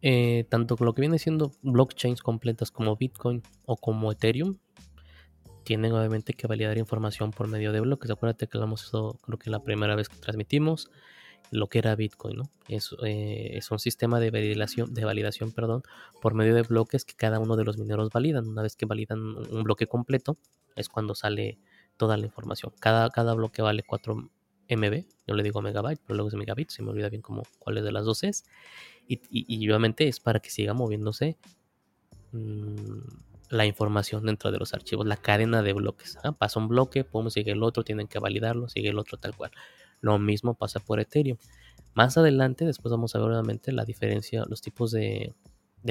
Eh, tanto lo que viene siendo blockchains completas como Bitcoin o como Ethereum tienen obviamente que validar información por medio de bloques. Acuérdate que lo hemos creo que la primera vez que transmitimos, lo que era Bitcoin, ¿no? Es, eh, es un sistema de validación, de validación perdón, por medio de bloques que cada uno de los mineros validan. Una vez que validan un bloque completo, es cuando sale toda la información. Cada, cada bloque vale 4 MB, yo le digo megabyte, pero luego es megabit, se me olvida bien cómo, cuál de las dos es. Y, obviamente es para que siga moviéndose mmm, la información dentro de los archivos, la cadena de bloques. ¿ah? Pasa un bloque, pum, sigue el otro, tienen que validarlo, sigue el otro tal cual. Lo mismo pasa por Ethereum. Más adelante, después vamos a ver obviamente la diferencia, los tipos de,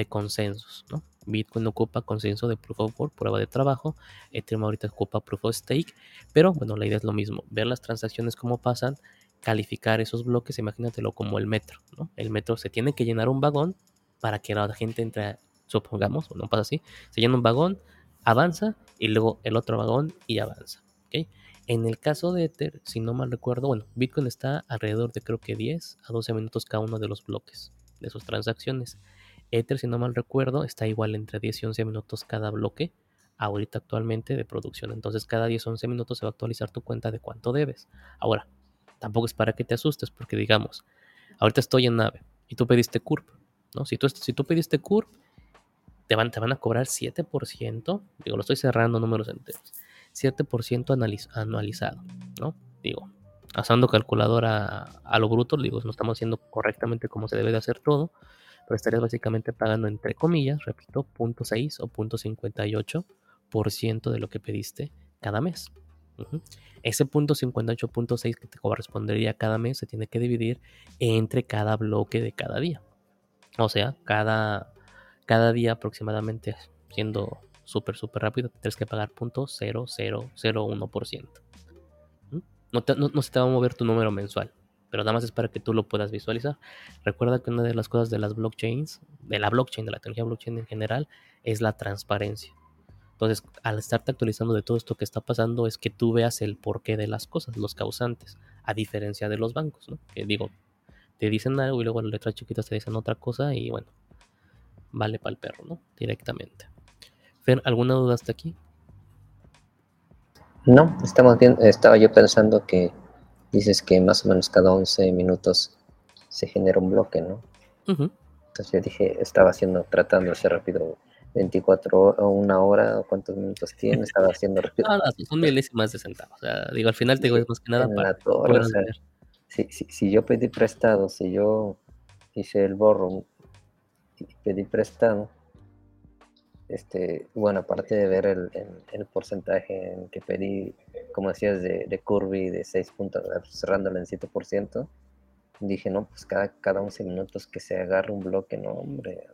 consensos. Bitcoin ocupa consenso de Proof of Work, prueba de trabajo. Ethereum ahorita ocupa Proof of Stake. Pero bueno, la idea es lo mismo. Ver las transacciones cómo pasan, calificar esos bloques, imagínatelo como el metro. ¿no? El metro se tiene que llenar un vagón para que la gente entre, supongamos, o no pasa así, se llena un vagón, avanza y luego el otro vagón y avanza. ¿okay? En el caso de Ether, si no mal recuerdo, bueno, Bitcoin está alrededor de creo que 10 a 12 minutos cada uno de los bloques de sus transacciones. Ether, si no mal recuerdo, está igual entre 10 y 11 minutos cada bloque, ahorita actualmente de producción. Entonces cada 10 o 11 minutos se va a actualizar tu cuenta de cuánto debes. Ahora, tampoco es para que te asustes, porque digamos, ahorita estoy en nave y tú pediste CURP, ¿no? Si tú, si tú pediste CURP, te van, te van a cobrar 7%, digo, lo estoy cerrando números enteros 7% anualizado, ¿no? Digo, usando calculadora a lo bruto, digo, no estamos haciendo correctamente como se debe de hacer todo, pero estarías básicamente pagando entre comillas, repito, 0.6 o 0.58% de lo que pediste cada mes. Ese punto 58.6 que te correspondería cada mes se tiene que dividir entre cada bloque de cada día. O sea, cada, cada día aproximadamente, siendo súper, súper rápido, tienes que pagar .0001%. No, no, no se te va a mover tu número mensual, pero nada más es para que tú lo puedas visualizar. Recuerda que una de las cosas de las blockchains, de la blockchain, de la tecnología blockchain en general, es la transparencia. Entonces, al estarte actualizando de todo esto que está pasando, es que tú veas el porqué de las cosas, los causantes, a diferencia de los bancos, ¿no? Que digo, te dicen algo y luego las letras chiquitas te dicen otra cosa y bueno, vale para el perro, ¿no? Directamente. Fer, ¿alguna duda hasta aquí? No, estamos bien, estaba yo pensando que dices que más o menos cada 11 minutos se genera un bloque, ¿no? Entonces yo dije, estaba haciendo, tratando de hacer rápido 24 o una hora, cuántos minutos tiene, estaba haciendo. No, no, son milésimas de centavos. O sea, digo, al final te digo, es más que nada para si, si, si, yo pedí prestado, si yo hice el borro y pedí prestado, este, bueno, aparte de ver el, el, porcentaje en que pedí, como decías, de, de Curvy de 6 puntos, cerrándolo en 7%, dije, no, pues cada, cada 11 minutos que se agarre un bloque, no, hombre.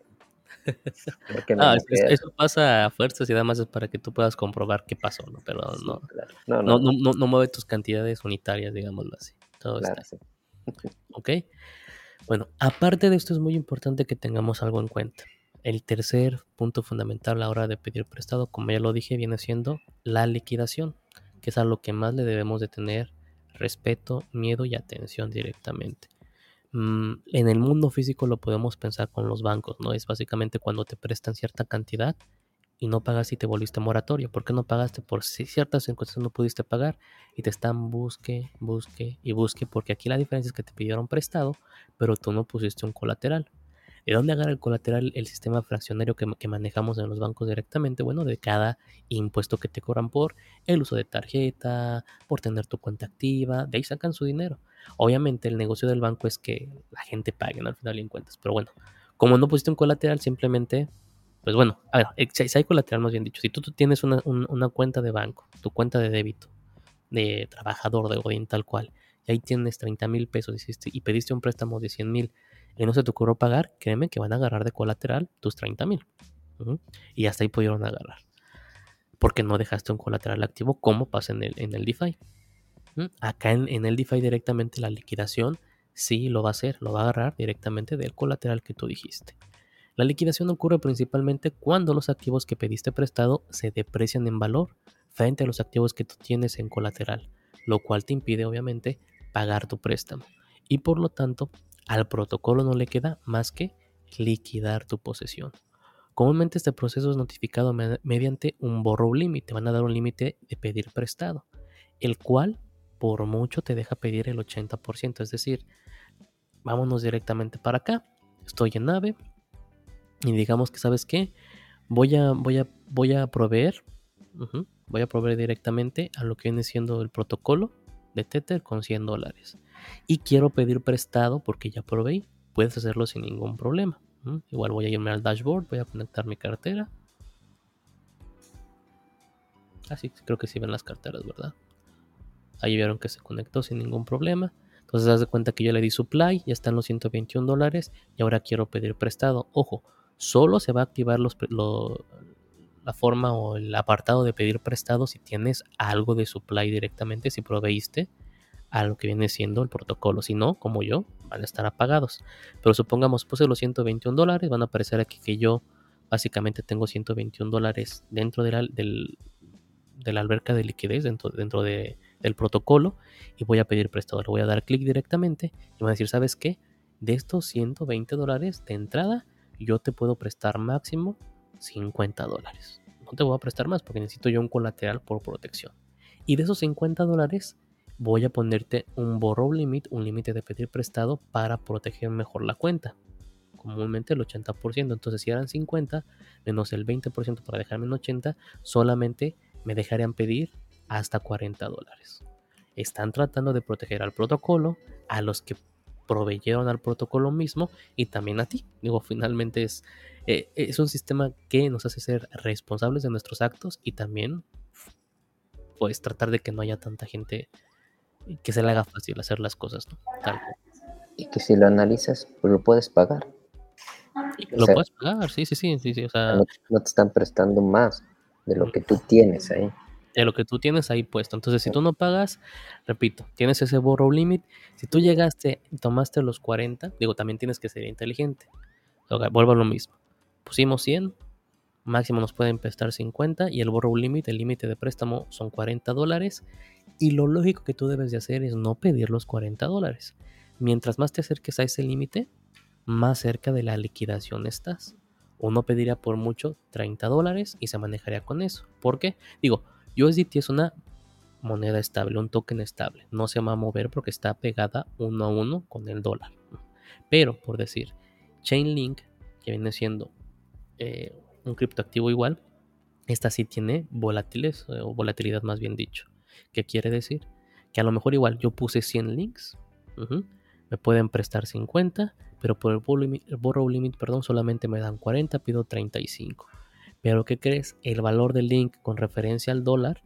Ah, eso, pasa a fuerzas y además es para que tú puedas comprobar qué pasó, ¿no? Pero no, no, no, no, no, mueve tus cantidades unitarias, digámoslo así. Todo está. Sí. ok. Bueno, aparte de esto es muy importante que tengamos algo en cuenta. El tercer punto fundamental a la hora de pedir prestado, como ya lo dije, viene siendo la liquidación, que es a lo que más le debemos de tener respeto, miedo y atención directamente. Mm, en el mundo físico lo podemos pensar con los bancos, ¿no? Es básicamente cuando te prestan cierta cantidad y no pagas y te volviste moratorio. ¿Por qué no pagaste? Por si ciertas circunstancias no pudiste pagar y te están busque, busque y busque, porque aquí la diferencia es que te pidieron prestado, pero tú no pusiste un colateral. ¿De dónde agarra el colateral el sistema fraccionario que, manejamos en los bancos directamente? Bueno, de cada impuesto que te cobran por el uso de tarjeta, por tener tu cuenta activa, de ahí sacan su dinero. Obviamente el negocio del banco es que la gente pague, ¿no? Al final en cuentas. Pero bueno, como no pusiste un colateral, simplemente, pues bueno, a ver, eh, si hay colateral más bien dicho, si tú, tienes una, cuenta de banco, tu cuenta de débito, de trabajador de Godín tal cual, y ahí tienes 30 mil pesos y pediste un préstamo de 100 mil y no se te ocurrió pagar, créeme que van a agarrar de colateral tus 30 mil. Y hasta ahí pudieron agarrar. Porque no dejaste un colateral activo como pasa en el, en el DeFi. Acá en, en, el DeFi directamente la liquidación sí lo va a hacer, lo va a agarrar directamente del colateral que tú dijiste. La liquidación ocurre principalmente cuando los activos que pediste prestado se deprecian en valor frente a los activos que tú tienes en colateral, lo cual te impide obviamente pagar tu préstamo y por lo tanto al protocolo no le queda más que liquidar tu posesión. Comúnmente este proceso es notificado mediante un borrow limit. Te van a dar un límite de pedir prestado, el cual por mucho te deja pedir el 80%. Es decir, vámonos directamente para acá. Estoy en nave y digamos que, ¿sabes qué? Voy a, voy a, voy a proveer, voy a proveer directamente a lo que viene siendo el protocolo de Tether con 100 dólares. Y quiero pedir prestado porque ya proveí. Puedes hacerlo sin ningún problema. Igual voy a irme al dashboard, voy a conectar mi cartera. Así ah, creo que sí ven las carteras, ¿verdad? Ahí vieron que se conectó sin ningún problema. Entonces, haz de cuenta que yo le di supply, ya están los 121 dólares y ahora quiero pedir prestado. Ojo, solo se va a activar la forma o el apartado de pedir prestado si tienes algo de supply directamente, si proveíste a lo que viene siendo el protocolo. Si no, como yo, van a estar apagados. Pero supongamos puse los 121 dólares, van a aparecer aquí que yo básicamente tengo 121 dólares dentro de la, del, de la alberca de liquidez, dentro, dentro de, del protocolo, y voy a pedir prestado. Le voy a dar clic directamente y va a decir, ¿sabes qué? De estos 120 dólares de entrada, yo te puedo prestar máximo 50 dólares. No te voy a prestar más porque necesito yo un colateral por protección. Y de esos 50 dólares voy a ponerte un borrow limit, un límite de pedir prestado para proteger mejor la cuenta. Comúnmente el 80%, entonces si eran 50 menos el 20% para dejarme en 80, solamente me dejarían pedir hasta 40 dólares. Están tratando de proteger al protocolo, a los que proveyeron al protocolo mismo y también a ti. Digo, finalmente es, eh, es un sistema que nos hace ser responsables de nuestros actos y también pues tratar de que no haya tanta gente que se le haga fácil hacer las cosas, ¿no? Y que si lo analizas, pues lo puedes pagar. lo puedes pagar, sí, sí, sí, sí, o sea, no, no, te están prestando más de lo que tú tienes ahí de lo que tú tienes ahí puesto. Entonces, si tú no pagas, repito, tienes ese borrow limit. Si tú llegaste y tomaste los 40, digo, también tienes que ser inteligente. vuelvo a lo mismo. Pusimos 100, máximo nos pueden prestar 50 y el borrow limit, el límite de préstamo son 40 dólares. Y lo lógico que tú debes de hacer es no pedir los 40 dólares. Mientras más te acerques a ese límite, más cerca de la liquidación estás. Uno pediría por mucho 30 dólares y se manejaría con eso. ¿Por qué? Digo, USDT es una moneda estable, un token estable. No se va a mover porque está pegada uno a uno con el dólar. Pero, por decir, Chainlink, que viene siendo eh, un criptoactivo igual, esta sí tiene volátiles, eh, o volatilidad más bien dicho. ¿Qué quiere decir? Que a lo mejor igual yo puse 100 links, me pueden prestar 50, pero por el borrow limit, perdón, solamente me dan 40, pido 35. Pero ¿qué crees? El valor del link con referencia al dólar,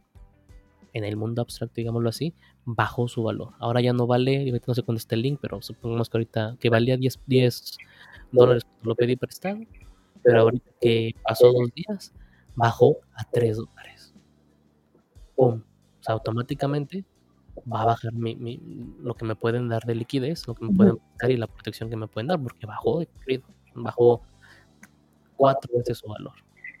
en el mundo abstracto, digámoslo así, bajó su valor. Ahora ya no vale, no sé cuándo está el link, pero supongamos que ahorita que valía 10, 10 dólares lo pedí prestado, pero ahorita que pasó dos días, bajó a 3 dólares. ¡Pum! O sea, automáticamente va a bajar mi, lo que me pueden dar de liquidez, lo que me pueden dar y la protección que me pueden dar, porque bajó de bajó cuatro veces su valor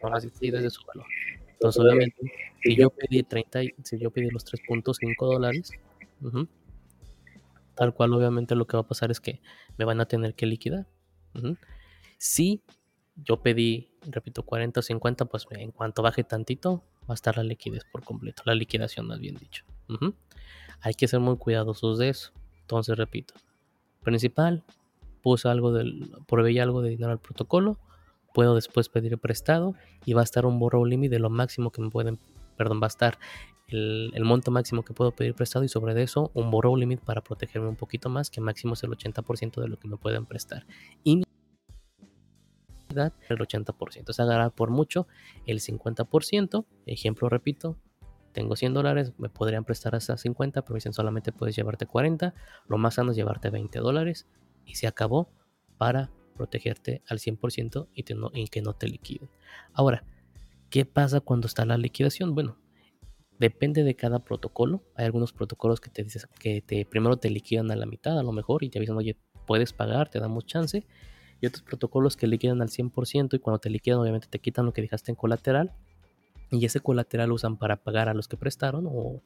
ahora sí desde su valor. Entonces, obviamente, si yo pedí 30, si yo pedí los 3.5 dólares, tal cual, obviamente, lo que va a pasar es que me van a tener que liquidar. Si yo pedí, repito, 40 o 50, pues en cuanto baje tantito, va a estar la liquidez por completo, la liquidación, más bien dicho. Hay que ser muy cuidadosos de eso. Entonces, repito, principal, puse algo del, proveí algo de dinero al protocolo puedo después pedir prestado y va a estar un borrow limit de lo máximo que me pueden, perdón, va a estar el, monto máximo que puedo pedir prestado y sobre eso un borrow limit para protegerme un poquito más, que máximo es el 80% de lo que me pueden prestar. Y el 80%, es agarrar por mucho el 50%, ejemplo repito, tengo 100 dólares, me podrían prestar hasta 50, pero dicen solamente puedes llevarte 40, lo más sano es llevarte 20 dólares y se acabó para protegerte al 100% y, que no te liquiden. Ahora, ¿qué pasa cuando está la liquidación? Bueno, depende de cada protocolo. Hay algunos protocolos que te dicen que te, primero te liquidan a la mitad, a lo mejor, y te avisan, oye, puedes pagar, te damos chance. Y otros protocolos que liquidan al 100% y cuando te liquidan, obviamente te quitan lo que dejaste en colateral. Y ese colateral usan para pagar a los que prestaron o,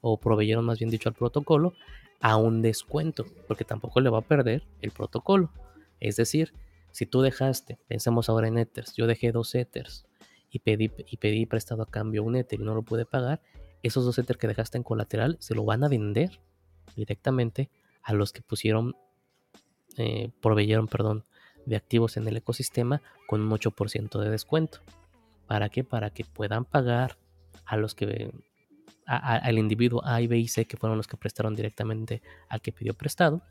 o proveyeron, más bien dicho, al protocolo a un descuento, porque tampoco le va a perder el protocolo. Es decir, si tú dejaste, pensemos ahora en Ethers, yo dejé dos Ethers y pedí, y pedí prestado a cambio un Ether y no lo pude pagar, esos dos Ethers que dejaste en colateral se lo van a vender directamente a los que pusieron eh, proveyeron, perdón, de activos en el ecosistema con un 8% de descuento. ¿Para qué? Para que puedan pagar a los que al individuo A y B y C que fueron los que prestaron directamente al que pidió prestado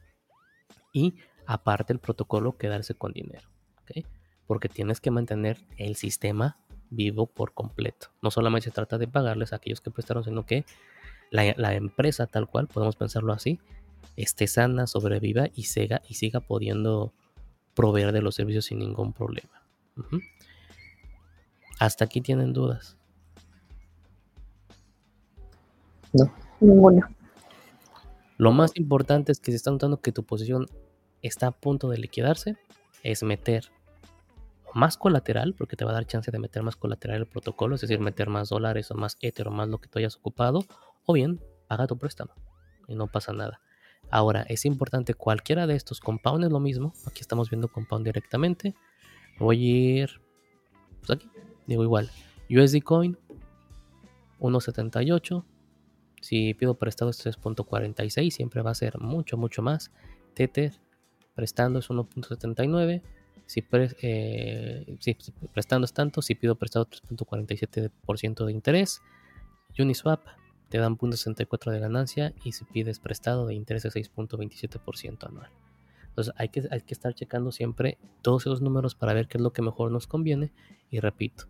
y aparte el protocolo quedarse con dinero, porque tienes que mantener el sistema vivo por completo. No solamente se trata de pagarles a aquellos que prestaron, sino que la, empresa tal cual, podemos pensarlo así, esté sana, sobreviva y siga, y siga pudiendo proveer de los servicios sin ningún problema. Hasta aquí tienen dudas. No. Ninguna. Lo más importante es que si está notando que tu posición está a punto de liquidarse, es meter más colateral, porque te va a dar chance de meter más colateral el protocolo, es decir, meter más dólares o más Ether o más lo que tú hayas ocupado, o bien paga tu préstamo y no pasa nada. Ahora, es importante cualquiera de estos compound es lo mismo. Aquí estamos viendo compound directamente. Voy a ir pues aquí, digo igual. USD Coin 1.78. Si pido prestado es 3.46, siempre va a ser mucho, mucho más. Tether prestando es 1.79. Si, eh, si, prestando es tanto, si pido prestado 3.47% de interés. Uniswap te dan 0.64 de ganancia y si pides prestado de interés de 6.27% anual. Entonces hay que, hay que estar checando siempre todos esos números para ver qué es lo que mejor nos conviene. Y repito,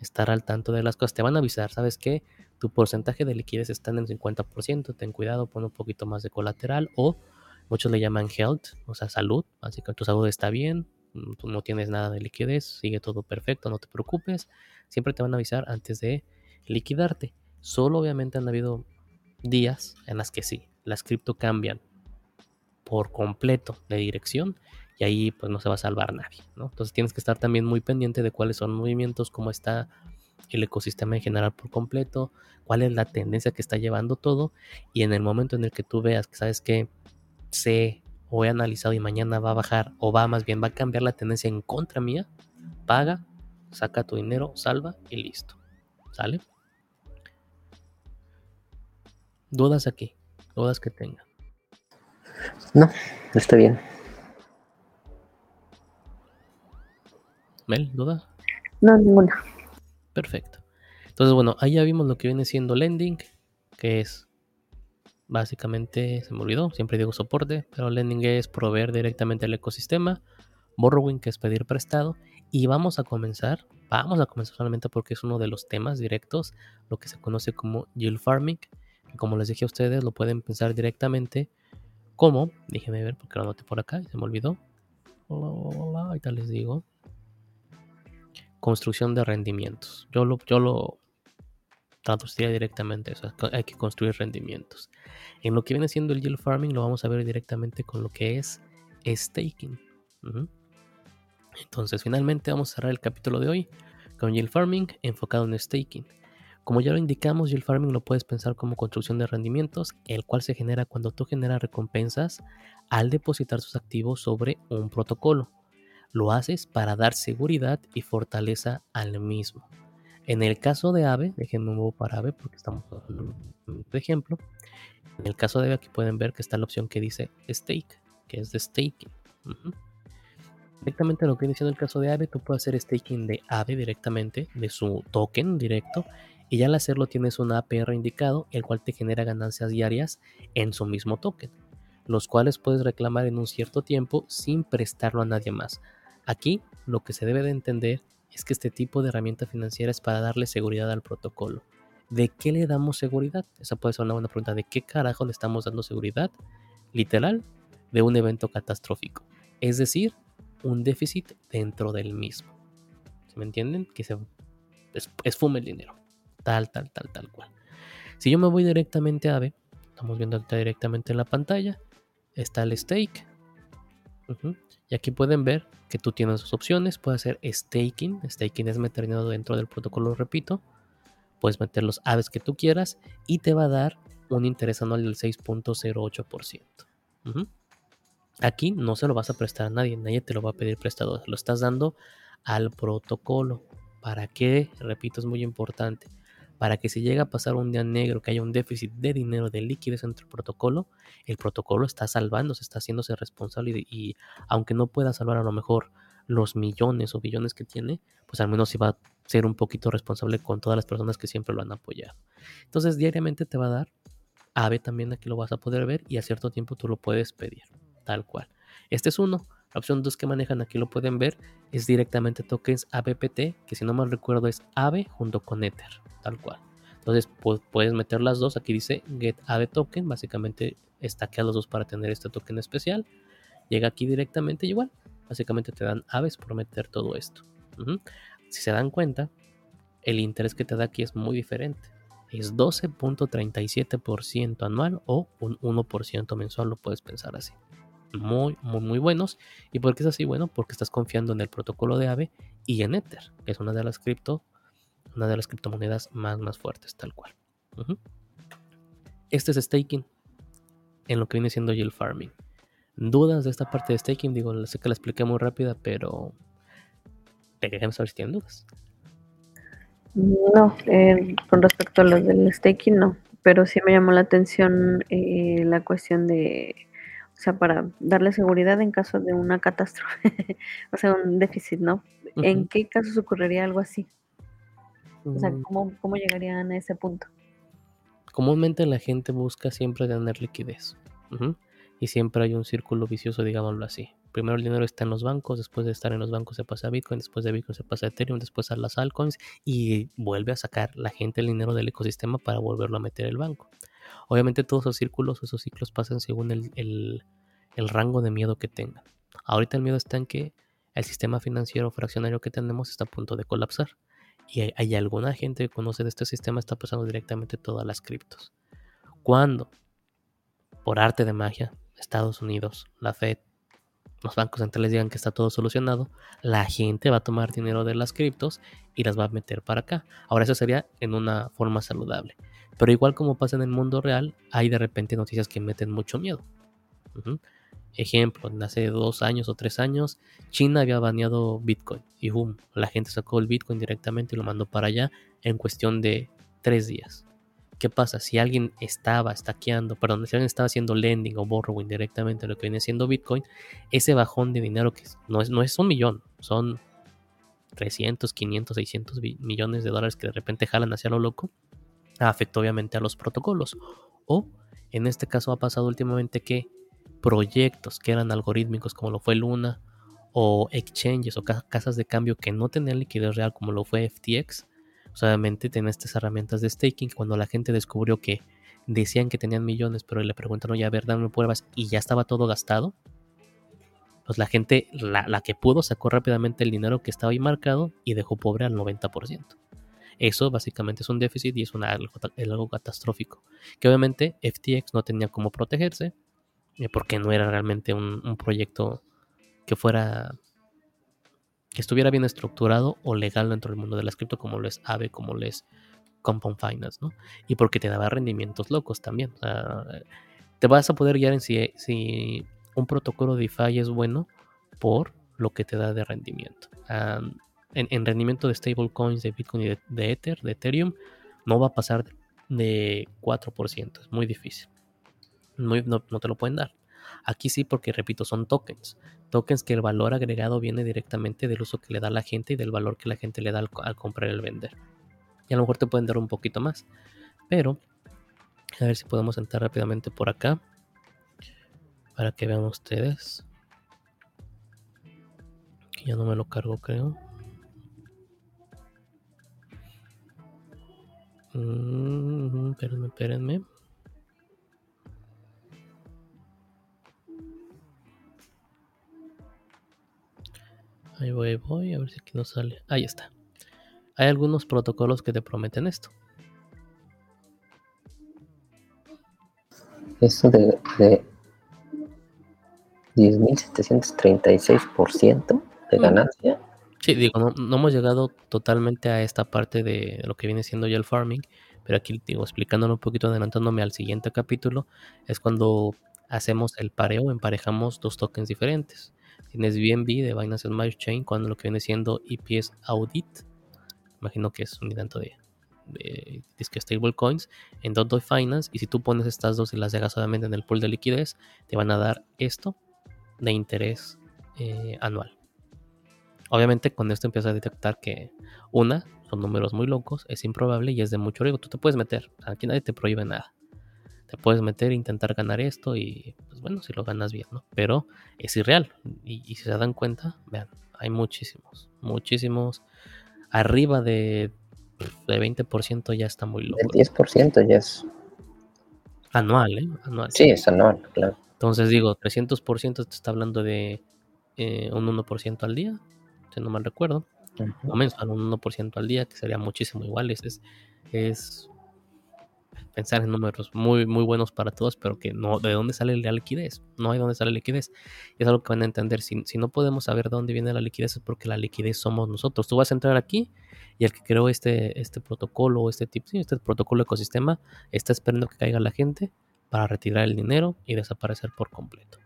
estar al tanto de las cosas. Te van a avisar, ¿sabes qué? Tu porcentaje de liquidez está en el 50%, ten cuidado, pon un poquito más de colateral o muchos le llaman health, o sea, salud, así que tu salud está bien, tú no tienes nada de liquidez, sigue todo perfecto, no te preocupes, siempre te van a avisar antes de liquidarte. Solo obviamente han habido días en las que sí, las cripto cambian por completo de dirección y ahí pues no se va a salvar nadie, ¿no? Entonces tienes que estar también muy pendiente de cuáles son movimientos, cómo está el ecosistema en general por completo, cuál es la tendencia que está llevando todo y en el momento en el que tú veas que sabes que sé o he analizado y mañana va a bajar o va más bien va a cambiar la tendencia en contra mía, paga, saca tu dinero, salva y listo. ¿Sale? ¿Dudas aquí? ¿Dudas que tenga? No, está bien. Mel, ¿duda? No, ninguna. Perfecto. Entonces, bueno, ahí ya vimos lo que viene siendo lending, que es básicamente, se me olvidó, siempre digo soporte, pero lending es proveer directamente al ecosistema, borrowing que es pedir prestado, y vamos a comenzar, vamos a comenzar solamente porque es uno de los temas directos, lo que se conoce como yield farming, como les dije a ustedes, lo pueden pensar directamente como, déjenme ver porque lo anoté por acá y se me olvidó. Ahorita les digo. Construcción de rendimientos. Yo lo, yo lo traduciría directamente eso. Hay que construir rendimientos. En lo que viene siendo el yield farming lo vamos a ver directamente con lo que es staking. Entonces, finalmente vamos a cerrar el capítulo de hoy con yield farming enfocado en staking. Como ya lo indicamos, yield farming lo puedes pensar como construcción de rendimientos, el cual se genera cuando tú generas recompensas al depositar sus activos sobre un protocolo. Lo haces para dar seguridad y fortaleza al mismo. En el caso de AVE, déjenme un nuevo para AVE porque estamos de ejemplo. En el caso de AVE aquí pueden ver que está la opción que dice stake, que es de staking. Directamente lo que viene el caso de AVE, tú puedes hacer staking de AVE directamente, de su token directo, y al hacerlo tienes un APR indicado, el cual te genera ganancias diarias en su mismo token, los cuales puedes reclamar en un cierto tiempo sin prestarlo a nadie más. Aquí lo que se debe de entender es que este tipo de herramienta financiera es para darle seguridad al protocolo. ¿De qué le damos seguridad? Esa puede ser una buena pregunta. ¿De qué carajo le estamos dando seguridad? Literal, de un evento catastrófico. Es decir, un déficit dentro del mismo. ¿Se me entienden? Que se esfume el dinero tal, tal, tal, tal cual. Si yo me voy directamente a AVE, estamos viendo directamente en la pantalla, está el stake. Y aquí pueden ver que tú tienes dos opciones. Puedes hacer staking. Staking es meter dinero dentro del protocolo, repito. Puedes meter los aves que tú quieras y te va a dar un interés anual del 6.08%. Aquí no se lo vas a prestar a nadie, nadie te lo va a pedir prestado, lo estás dando al protocolo. ¿Para qué? Repito, es muy importante para que si llega a pasar un día negro, que haya un déficit de dinero, de liquidez entre el protocolo, el protocolo está salvándose, está haciéndose responsable y, aunque no pueda salvar a lo mejor los millones o billones que tiene, pues al menos iba a ser un poquito responsable con todas las personas que siempre lo han apoyado. Entonces diariamente te va a dar AVE también aquí lo vas a poder ver y a cierto tiempo tú lo puedes pedir, tal cual. Este es uno. La opción 2 que manejan aquí lo pueden ver es directamente tokens ABPT, que si no mal recuerdo es AVE junto con Ether tal cual. Entonces puedes meter las dos. Aquí dice get AVE token. Básicamente estaquea los dos para tener este token especial. Llega aquí directamente igual. Básicamente te dan aves por meter todo esto. Si se dan cuenta, el interés que te da aquí es muy diferente. Es 12.37% anual o un 1% mensual, lo puedes pensar así. Muy, muy, muy buenos. ¿Y por qué es así? Bueno, porque estás confiando en el protocolo de AVE y en Ether, que es una de las cripto una de las criptomonedas más, más fuertes, tal cual. Este es staking en lo que viene siendo yield farming. ¿Dudas de esta parte de staking? Digo, sé que la expliqué muy rápida, pero déjenme saber si tienen dudas. No, eh, con respecto a lo del staking, no. Pero sí me llamó la atención eh, la cuestión de, o sea, para darle seguridad en caso de una catástrofe, o sea, un déficit, ¿no? ¿En qué casos ocurriría algo así? O sea, mm. ¿cómo, llegarían a ese punto? Comúnmente la gente busca siempre tener liquidez. Y siempre hay un círculo vicioso, digámoslo así. Primero el dinero está en los bancos, después de estar en los bancos se pasa a Bitcoin, después de Bitcoin se pasa a Ethereum, después a las altcoins y vuelve a sacar la gente el dinero del ecosistema para volverlo a meter el banco. Obviamente todos esos círculos, esos ciclos pasan según el, rango de miedo que tengan. Ahorita el miedo está en que el sistema financiero fraccionario que tenemos está a punto de colapsar y hay, alguna gente que conoce de este sistema está pasando directamente todas las criptos. Cuando, por arte de magia, Estados Unidos, la Fed, los bancos centrales digan que está todo solucionado, la gente va a tomar dinero de las criptos y las va a meter para acá. Ahora eso sería en una forma saludable. Pero igual como pasa en el mundo real, hay de repente noticias que meten mucho miedo. Ejemplo, hace dos años o tres años, China había baneado Bitcoin y boom, la gente sacó el Bitcoin directamente y lo mandó para allá en cuestión de tres días. ¿Qué pasa? Si alguien estaba stackeando, perdón, si alguien estaba haciendo lending o borrowing directamente lo que viene siendo Bitcoin, ese bajón de dinero que no es, no es un millón, son 300, 500, 600 millones de dólares que de repente jalan hacia lo loco, afecta obviamente a los protocolos. O en este caso ha pasado últimamente que proyectos que eran algorítmicos como lo fue Luna o exchanges o casas de cambio que no tenían liquidez real como lo fue FTX, solamente tenían estas herramientas de staking. Cuando la gente descubrió que decían que tenían millones, pero le preguntaron ya, a ver, dame pruebas y ya estaba todo gastado, pues la gente, la, que pudo, sacó rápidamente el dinero que estaba ahí marcado y dejó pobre al 90%. Eso básicamente es un déficit y es algo catastrófico. Que obviamente FTX no tenía cómo protegerse, eh, porque no era realmente un, proyecto que fuera que estuviera bien estructurado o legal dentro del mundo de la cripto como lo es AVE, como lo es Compound Finance, ¿no? Y porque te daba rendimientos locos también. te vas a poder guiar en si, si un protocolo DeFi es bueno por lo que te da de rendimiento. En, rendimiento de stablecoins, de Bitcoin y de, Ether, de Ethereum, no va a pasar de 4%, es muy difícil no, te lo pueden dar. Aquí sí, porque repito, son tokens. Tokens que el valor agregado viene directamente del uso que le da la gente y del valor que la gente le da al, comprar y al vender. Y a lo mejor te pueden dar un poquito más. Pero, a ver si podemos entrar rápidamente por acá. Para que vean ustedes. Que ya no me lo cargo, creo. Mm, espérenme, espérenme. Ahí voy, voy, a ver si aquí nos sale. Ahí está. Hay algunos protocolos que te prometen esto. Eso de, de 10.736% de mm. Sí, digo, no, hemos llegado totalmente a esta parte de lo que viene siendo ya el farming, pero aquí digo, explicándolo un poquito, adelantándome al siguiente capítulo, es cuando hacemos el pareo, emparejamos dos tokens diferentes. Tienes BNB de Binance Smart Chain cuando lo que viene siendo EPS Audit. Imagino que es un intento de, de disque stablecoins en Dot Finance y si tú pones estas dos y las dejas solamente en el pool de liquidez, te van a dar esto de interés eh, anual. Obviamente con esto empiezas a detectar que una, son números muy locos, es improbable y es de mucho riesgo. Tú te puedes meter, aquí nadie te prohíbe nada. Te puedes meter e intentar ganar esto y pues bueno, si lo ganas bien, ¿no? Pero es irreal. Y, y si se dan cuenta, vean, hay muchísimos, muchísimos. Arriba de de 20% ya está muy loco. El 10% ya es. Anual, ¿eh? Anual. Sí, es anual, claro. Entonces digo, 300% te está hablando de eh, un 1% al día, si no mal recuerdo. O mensual, un 1% al día, que sería muchísimo igual. Es, es, pensar en números muy, muy buenos para todos, pero que no, ¿de dónde sale la liquidez? No hay dónde sale la liquidez. Es algo que van a entender. Si, si no podemos saber de dónde viene la liquidez, es porque la liquidez somos nosotros. Tú vas a entrar aquí y el que creó este, este protocolo, este tipo, este protocolo ecosistema, está esperando que caiga la gente para retirar el dinero y desaparecer por completo.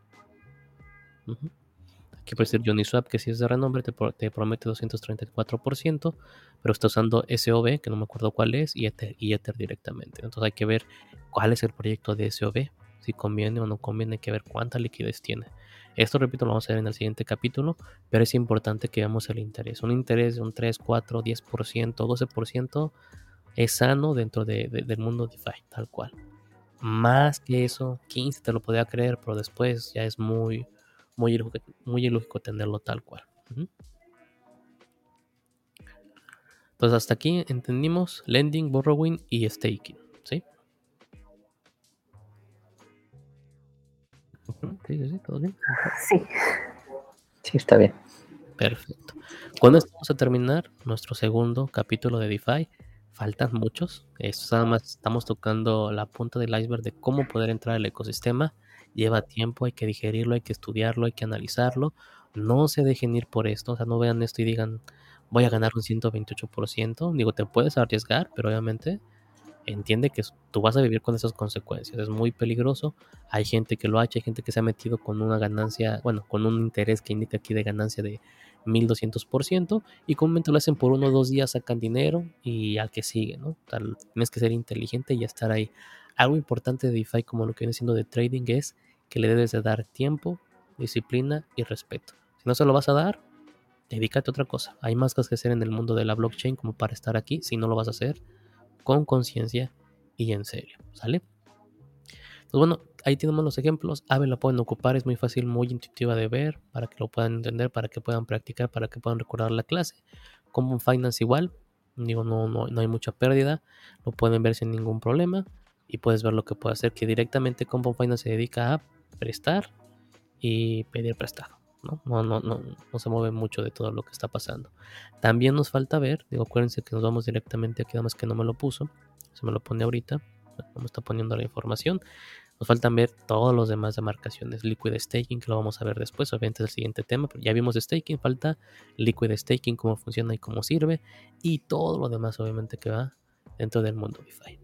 Aquí puede ser Uniswap, que si es de renombre, te, te promete 234%, pero está usando SOB, que no me acuerdo cuál es, y Ether, y Ether directamente. Entonces hay que ver cuál es el proyecto de SOB, si conviene o no conviene, hay que ver cuánta liquidez tiene. Esto, repito, lo vamos a ver en el siguiente capítulo, pero es importante que veamos el interés. Un interés de un 3, 4, 10%, 12% es sano dentro del mundo DeFi, tal cual. Más que eso, 15 te lo podía creer, pero después ya es muy, muy, muy ilógico tenerlo tal cual. Pues hasta aquí entendimos lending, borrowing y staking, ¿sí? Sí, sí, sí, todo bien. Sí. Sí, está bien. Perfecto. Cuando estamos a terminar nuestro segundo capítulo de DeFi, faltan muchos. Esto nada más estamos tocando la punta del iceberg de cómo poder entrar al ecosistema. Lleva tiempo, hay que digerirlo, hay que estudiarlo, hay que analizarlo. No se dejen ir por esto, o sea, no vean esto y digan, voy a ganar un 128%. Digo, te puedes arriesgar, pero obviamente entiende que tú vas a vivir con esas consecuencias. Es muy peligroso. Hay gente que lo ha hecho, hay gente que se ha metido con una ganancia, bueno, con un interés que indica aquí de ganancia de 1200% y comúnmente lo hacen por uno o dos días, sacan dinero y al que sigue, ¿no? tienes que ser inteligente y estar ahí. Algo importante de DeFi como lo que viene siendo de trading es que le debes de dar tiempo, disciplina y respeto. Si no se lo vas a dar, dedícate a otra cosa. Hay más cosas que hacer en el mundo de la blockchain como para estar aquí. Si no lo vas a hacer, con conciencia y en serio, ¿sale? Pues bueno, ahí tenemos los ejemplos. Ave la pueden ocupar, es muy fácil, muy intuitiva de ver, para que lo puedan entender, para que puedan practicar, para que puedan recordar la clase. Como Finance igual, digo, no, no, no hay mucha pérdida, lo pueden ver sin ningún problema y puedes ver lo que puede hacer, que directamente Compound Finance se dedica a prestar y pedir prestado. ¿no? No, no, no, se mueve mucho de todo lo que está pasando. También nos falta ver, digo, acuérdense que nos vamos directamente aquí, nada más que no me lo puso, se me lo pone ahorita, no está poniendo la información. Nos faltan ver todos los demás demarcaciones. Liquid Staking, que lo vamos a ver después, obviamente es el siguiente tema, pero ya vimos Staking, falta Liquid Staking, cómo funciona y cómo sirve, y todo lo demás, obviamente, que va dentro del mundo DeFi.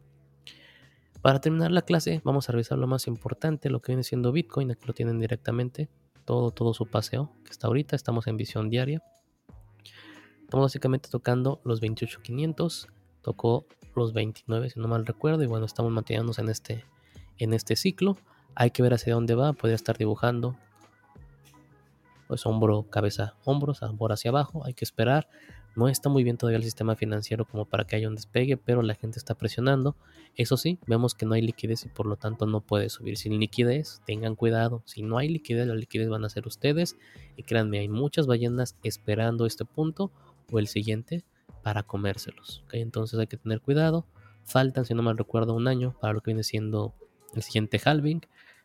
Para terminar la clase, vamos a revisar lo más importante, lo que viene siendo Bitcoin, aquí lo tienen directamente, todo, todo su paseo que está ahorita. Estamos en visión diaria. Estamos básicamente tocando los 28500. Tocó los 29, si no mal recuerdo. Y bueno, estamos manteniéndonos en este, en este ciclo. Hay que ver hacia dónde va. Podría estar dibujando. Pues hombro, cabeza, hombros, por hacia abajo. Hay que esperar. No está muy bien todavía el sistema financiero como para que haya un despegue, pero la gente está presionando. Eso sí, vemos que no hay liquidez y por lo tanto no puede subir. Sin liquidez, tengan cuidado. Si no hay liquidez, la liquidez van a ser ustedes. Y créanme, hay muchas ballenas esperando este punto o el siguiente para comérselos. Entonces hay que tener cuidado. Faltan, si no mal recuerdo, un año para lo que viene siendo el siguiente halving.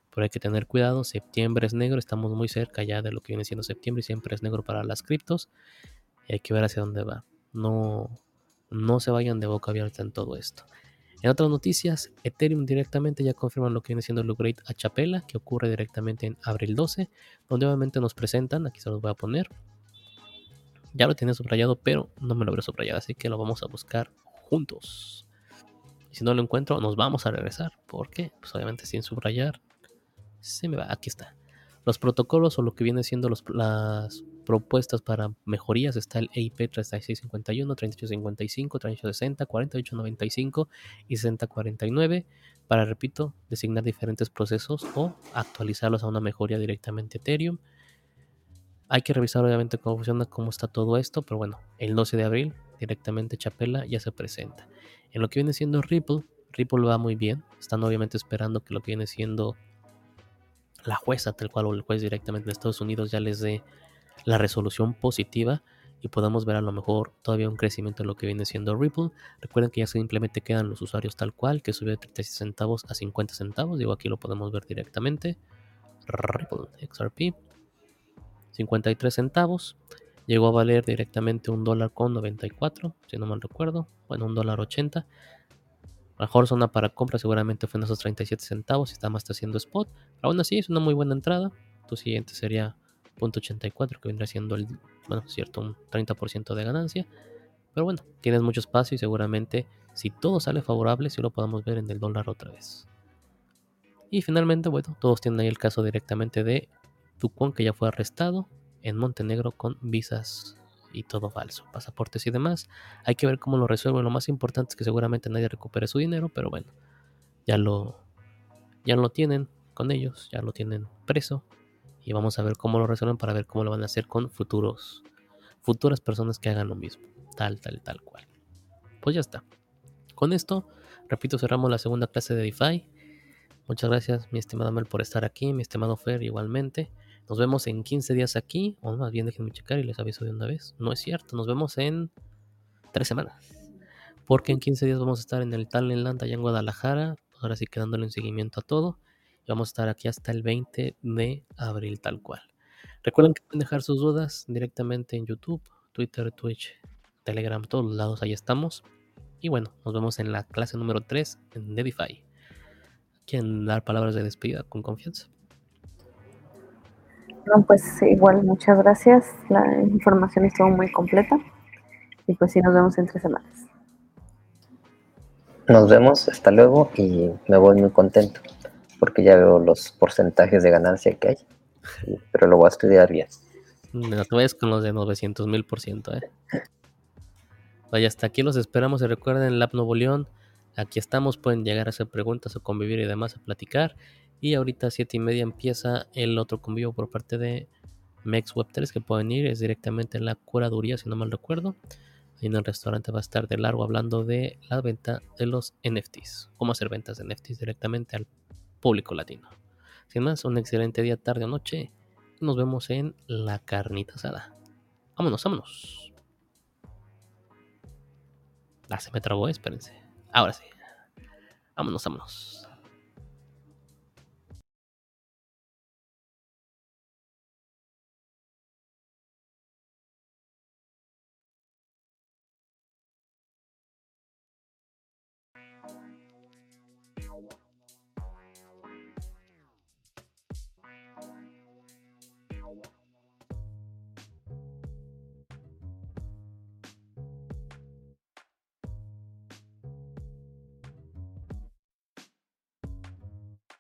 Pero hay que tener cuidado. Septiembre es negro. Estamos muy cerca ya de lo que viene siendo septiembre y siempre es negro para las criptos y hay que ver hacia dónde va. No, no se vayan de boca abierta en todo esto. En otras noticias, Ethereum directamente ya confirman lo que viene siendo el upgrade a Chapela, que ocurre directamente en abril 12, donde obviamente nos presentan, aquí se los voy a poner. Ya lo tenía subrayado, pero no me lo habré subrayado, así que lo vamos a buscar juntos. Y si no lo encuentro, nos vamos a regresar. ¿Por qué? Pues obviamente sin subrayar. Se me va, aquí está. Los protocolos o lo que viene siendo los, las propuestas para mejorías está el EIP 3651, 3855, 3860, 4895 y 6049 para, repito, designar diferentes procesos o actualizarlos a una mejoría directamente Ethereum. Hay que revisar obviamente cómo funciona, cómo está todo esto, pero bueno, el 12 de abril directamente Chapela ya se presenta. En lo que viene siendo Ripple, Ripple va muy bien, están obviamente esperando que lo que viene siendo la jueza, tal cual o el juez directamente de Estados Unidos ya les dé la resolución positiva y podamos ver a lo mejor todavía un crecimiento en lo que viene siendo Ripple. Recuerden que ya simplemente quedan los usuarios tal cual, que subió de 36 centavos a 50 centavos. Digo, aquí lo podemos ver directamente. Ripple XRP. 53 centavos. Llegó a valer directamente un dólar con 94, si no mal recuerdo. Bueno, un dólar 80. La mejor zona para compra seguramente fue en esos 37 centavos. Si está más está haciendo spot. Aún así es una muy buena entrada. Tu siguiente sería .84 que vendrá siendo el, bueno, cierto, un 30% de ganancia. Pero bueno, tienes mucho espacio y seguramente si todo sale favorable, si lo podamos ver en el dólar otra vez. Y finalmente, bueno, todos tienen ahí el caso directamente de Tucón que ya fue arrestado en Montenegro con visas y todo falso, pasaportes y demás. Hay que ver cómo lo resuelven. Lo más importante es que seguramente nadie recupere su dinero, pero bueno, ya lo ya lo tienen con ellos, ya lo tienen preso y vamos a ver cómo lo resuelven para ver cómo lo van a hacer con futuros futuras personas que hagan lo mismo, tal tal tal cual. Pues ya está. Con esto, repito, cerramos la segunda clase de DeFi. Muchas gracias, mi estimado Mel, por estar aquí, mi estimado Fer igualmente. Nos vemos en 15 días aquí, o más bien déjenme checar y les aviso de una vez. No es cierto, nos vemos en 3 semanas. Porque en 15 días vamos a estar en el Talentland allá en Guadalajara. Ahora sí quedándole un seguimiento a todo. Vamos a estar aquí hasta el 20 de abril tal cual. Recuerden que pueden dejar sus dudas directamente en YouTube, Twitter, Twitch, Telegram, todos los lados, ahí estamos. Y bueno, nos vemos en la clase número 3 en Dedify. ¿Quieren dar palabras de despedida con confianza? No, pues igual, muchas gracias. La información estuvo muy completa. Y pues sí, nos vemos en tres semanas. Nos vemos, hasta luego y me voy muy contento porque ya veo los porcentajes de ganancia que hay. Pero lo voy a estudiar bien. No te vayas con los de 900 mil por ciento, ¿eh? Vaya, hasta aquí los esperamos. Y recuerden, App Nuevo León, aquí estamos. Pueden llegar a hacer preguntas o convivir y demás, a platicar. Y ahorita a 7 y media empieza el otro convivio por parte de Mex Web 3 que pueden ir. Es directamente en la curaduría, si no mal recuerdo. Ahí en el restaurante va a estar de largo hablando de la venta de los NFTs. Cómo hacer ventas de NFTs directamente al público latino. Sin más, un excelente día, tarde o noche. Nos vemos en la carnita asada. Vámonos, vámonos. Ah, se me trabó, espérense. Ahora sí. Vámonos, vámonos.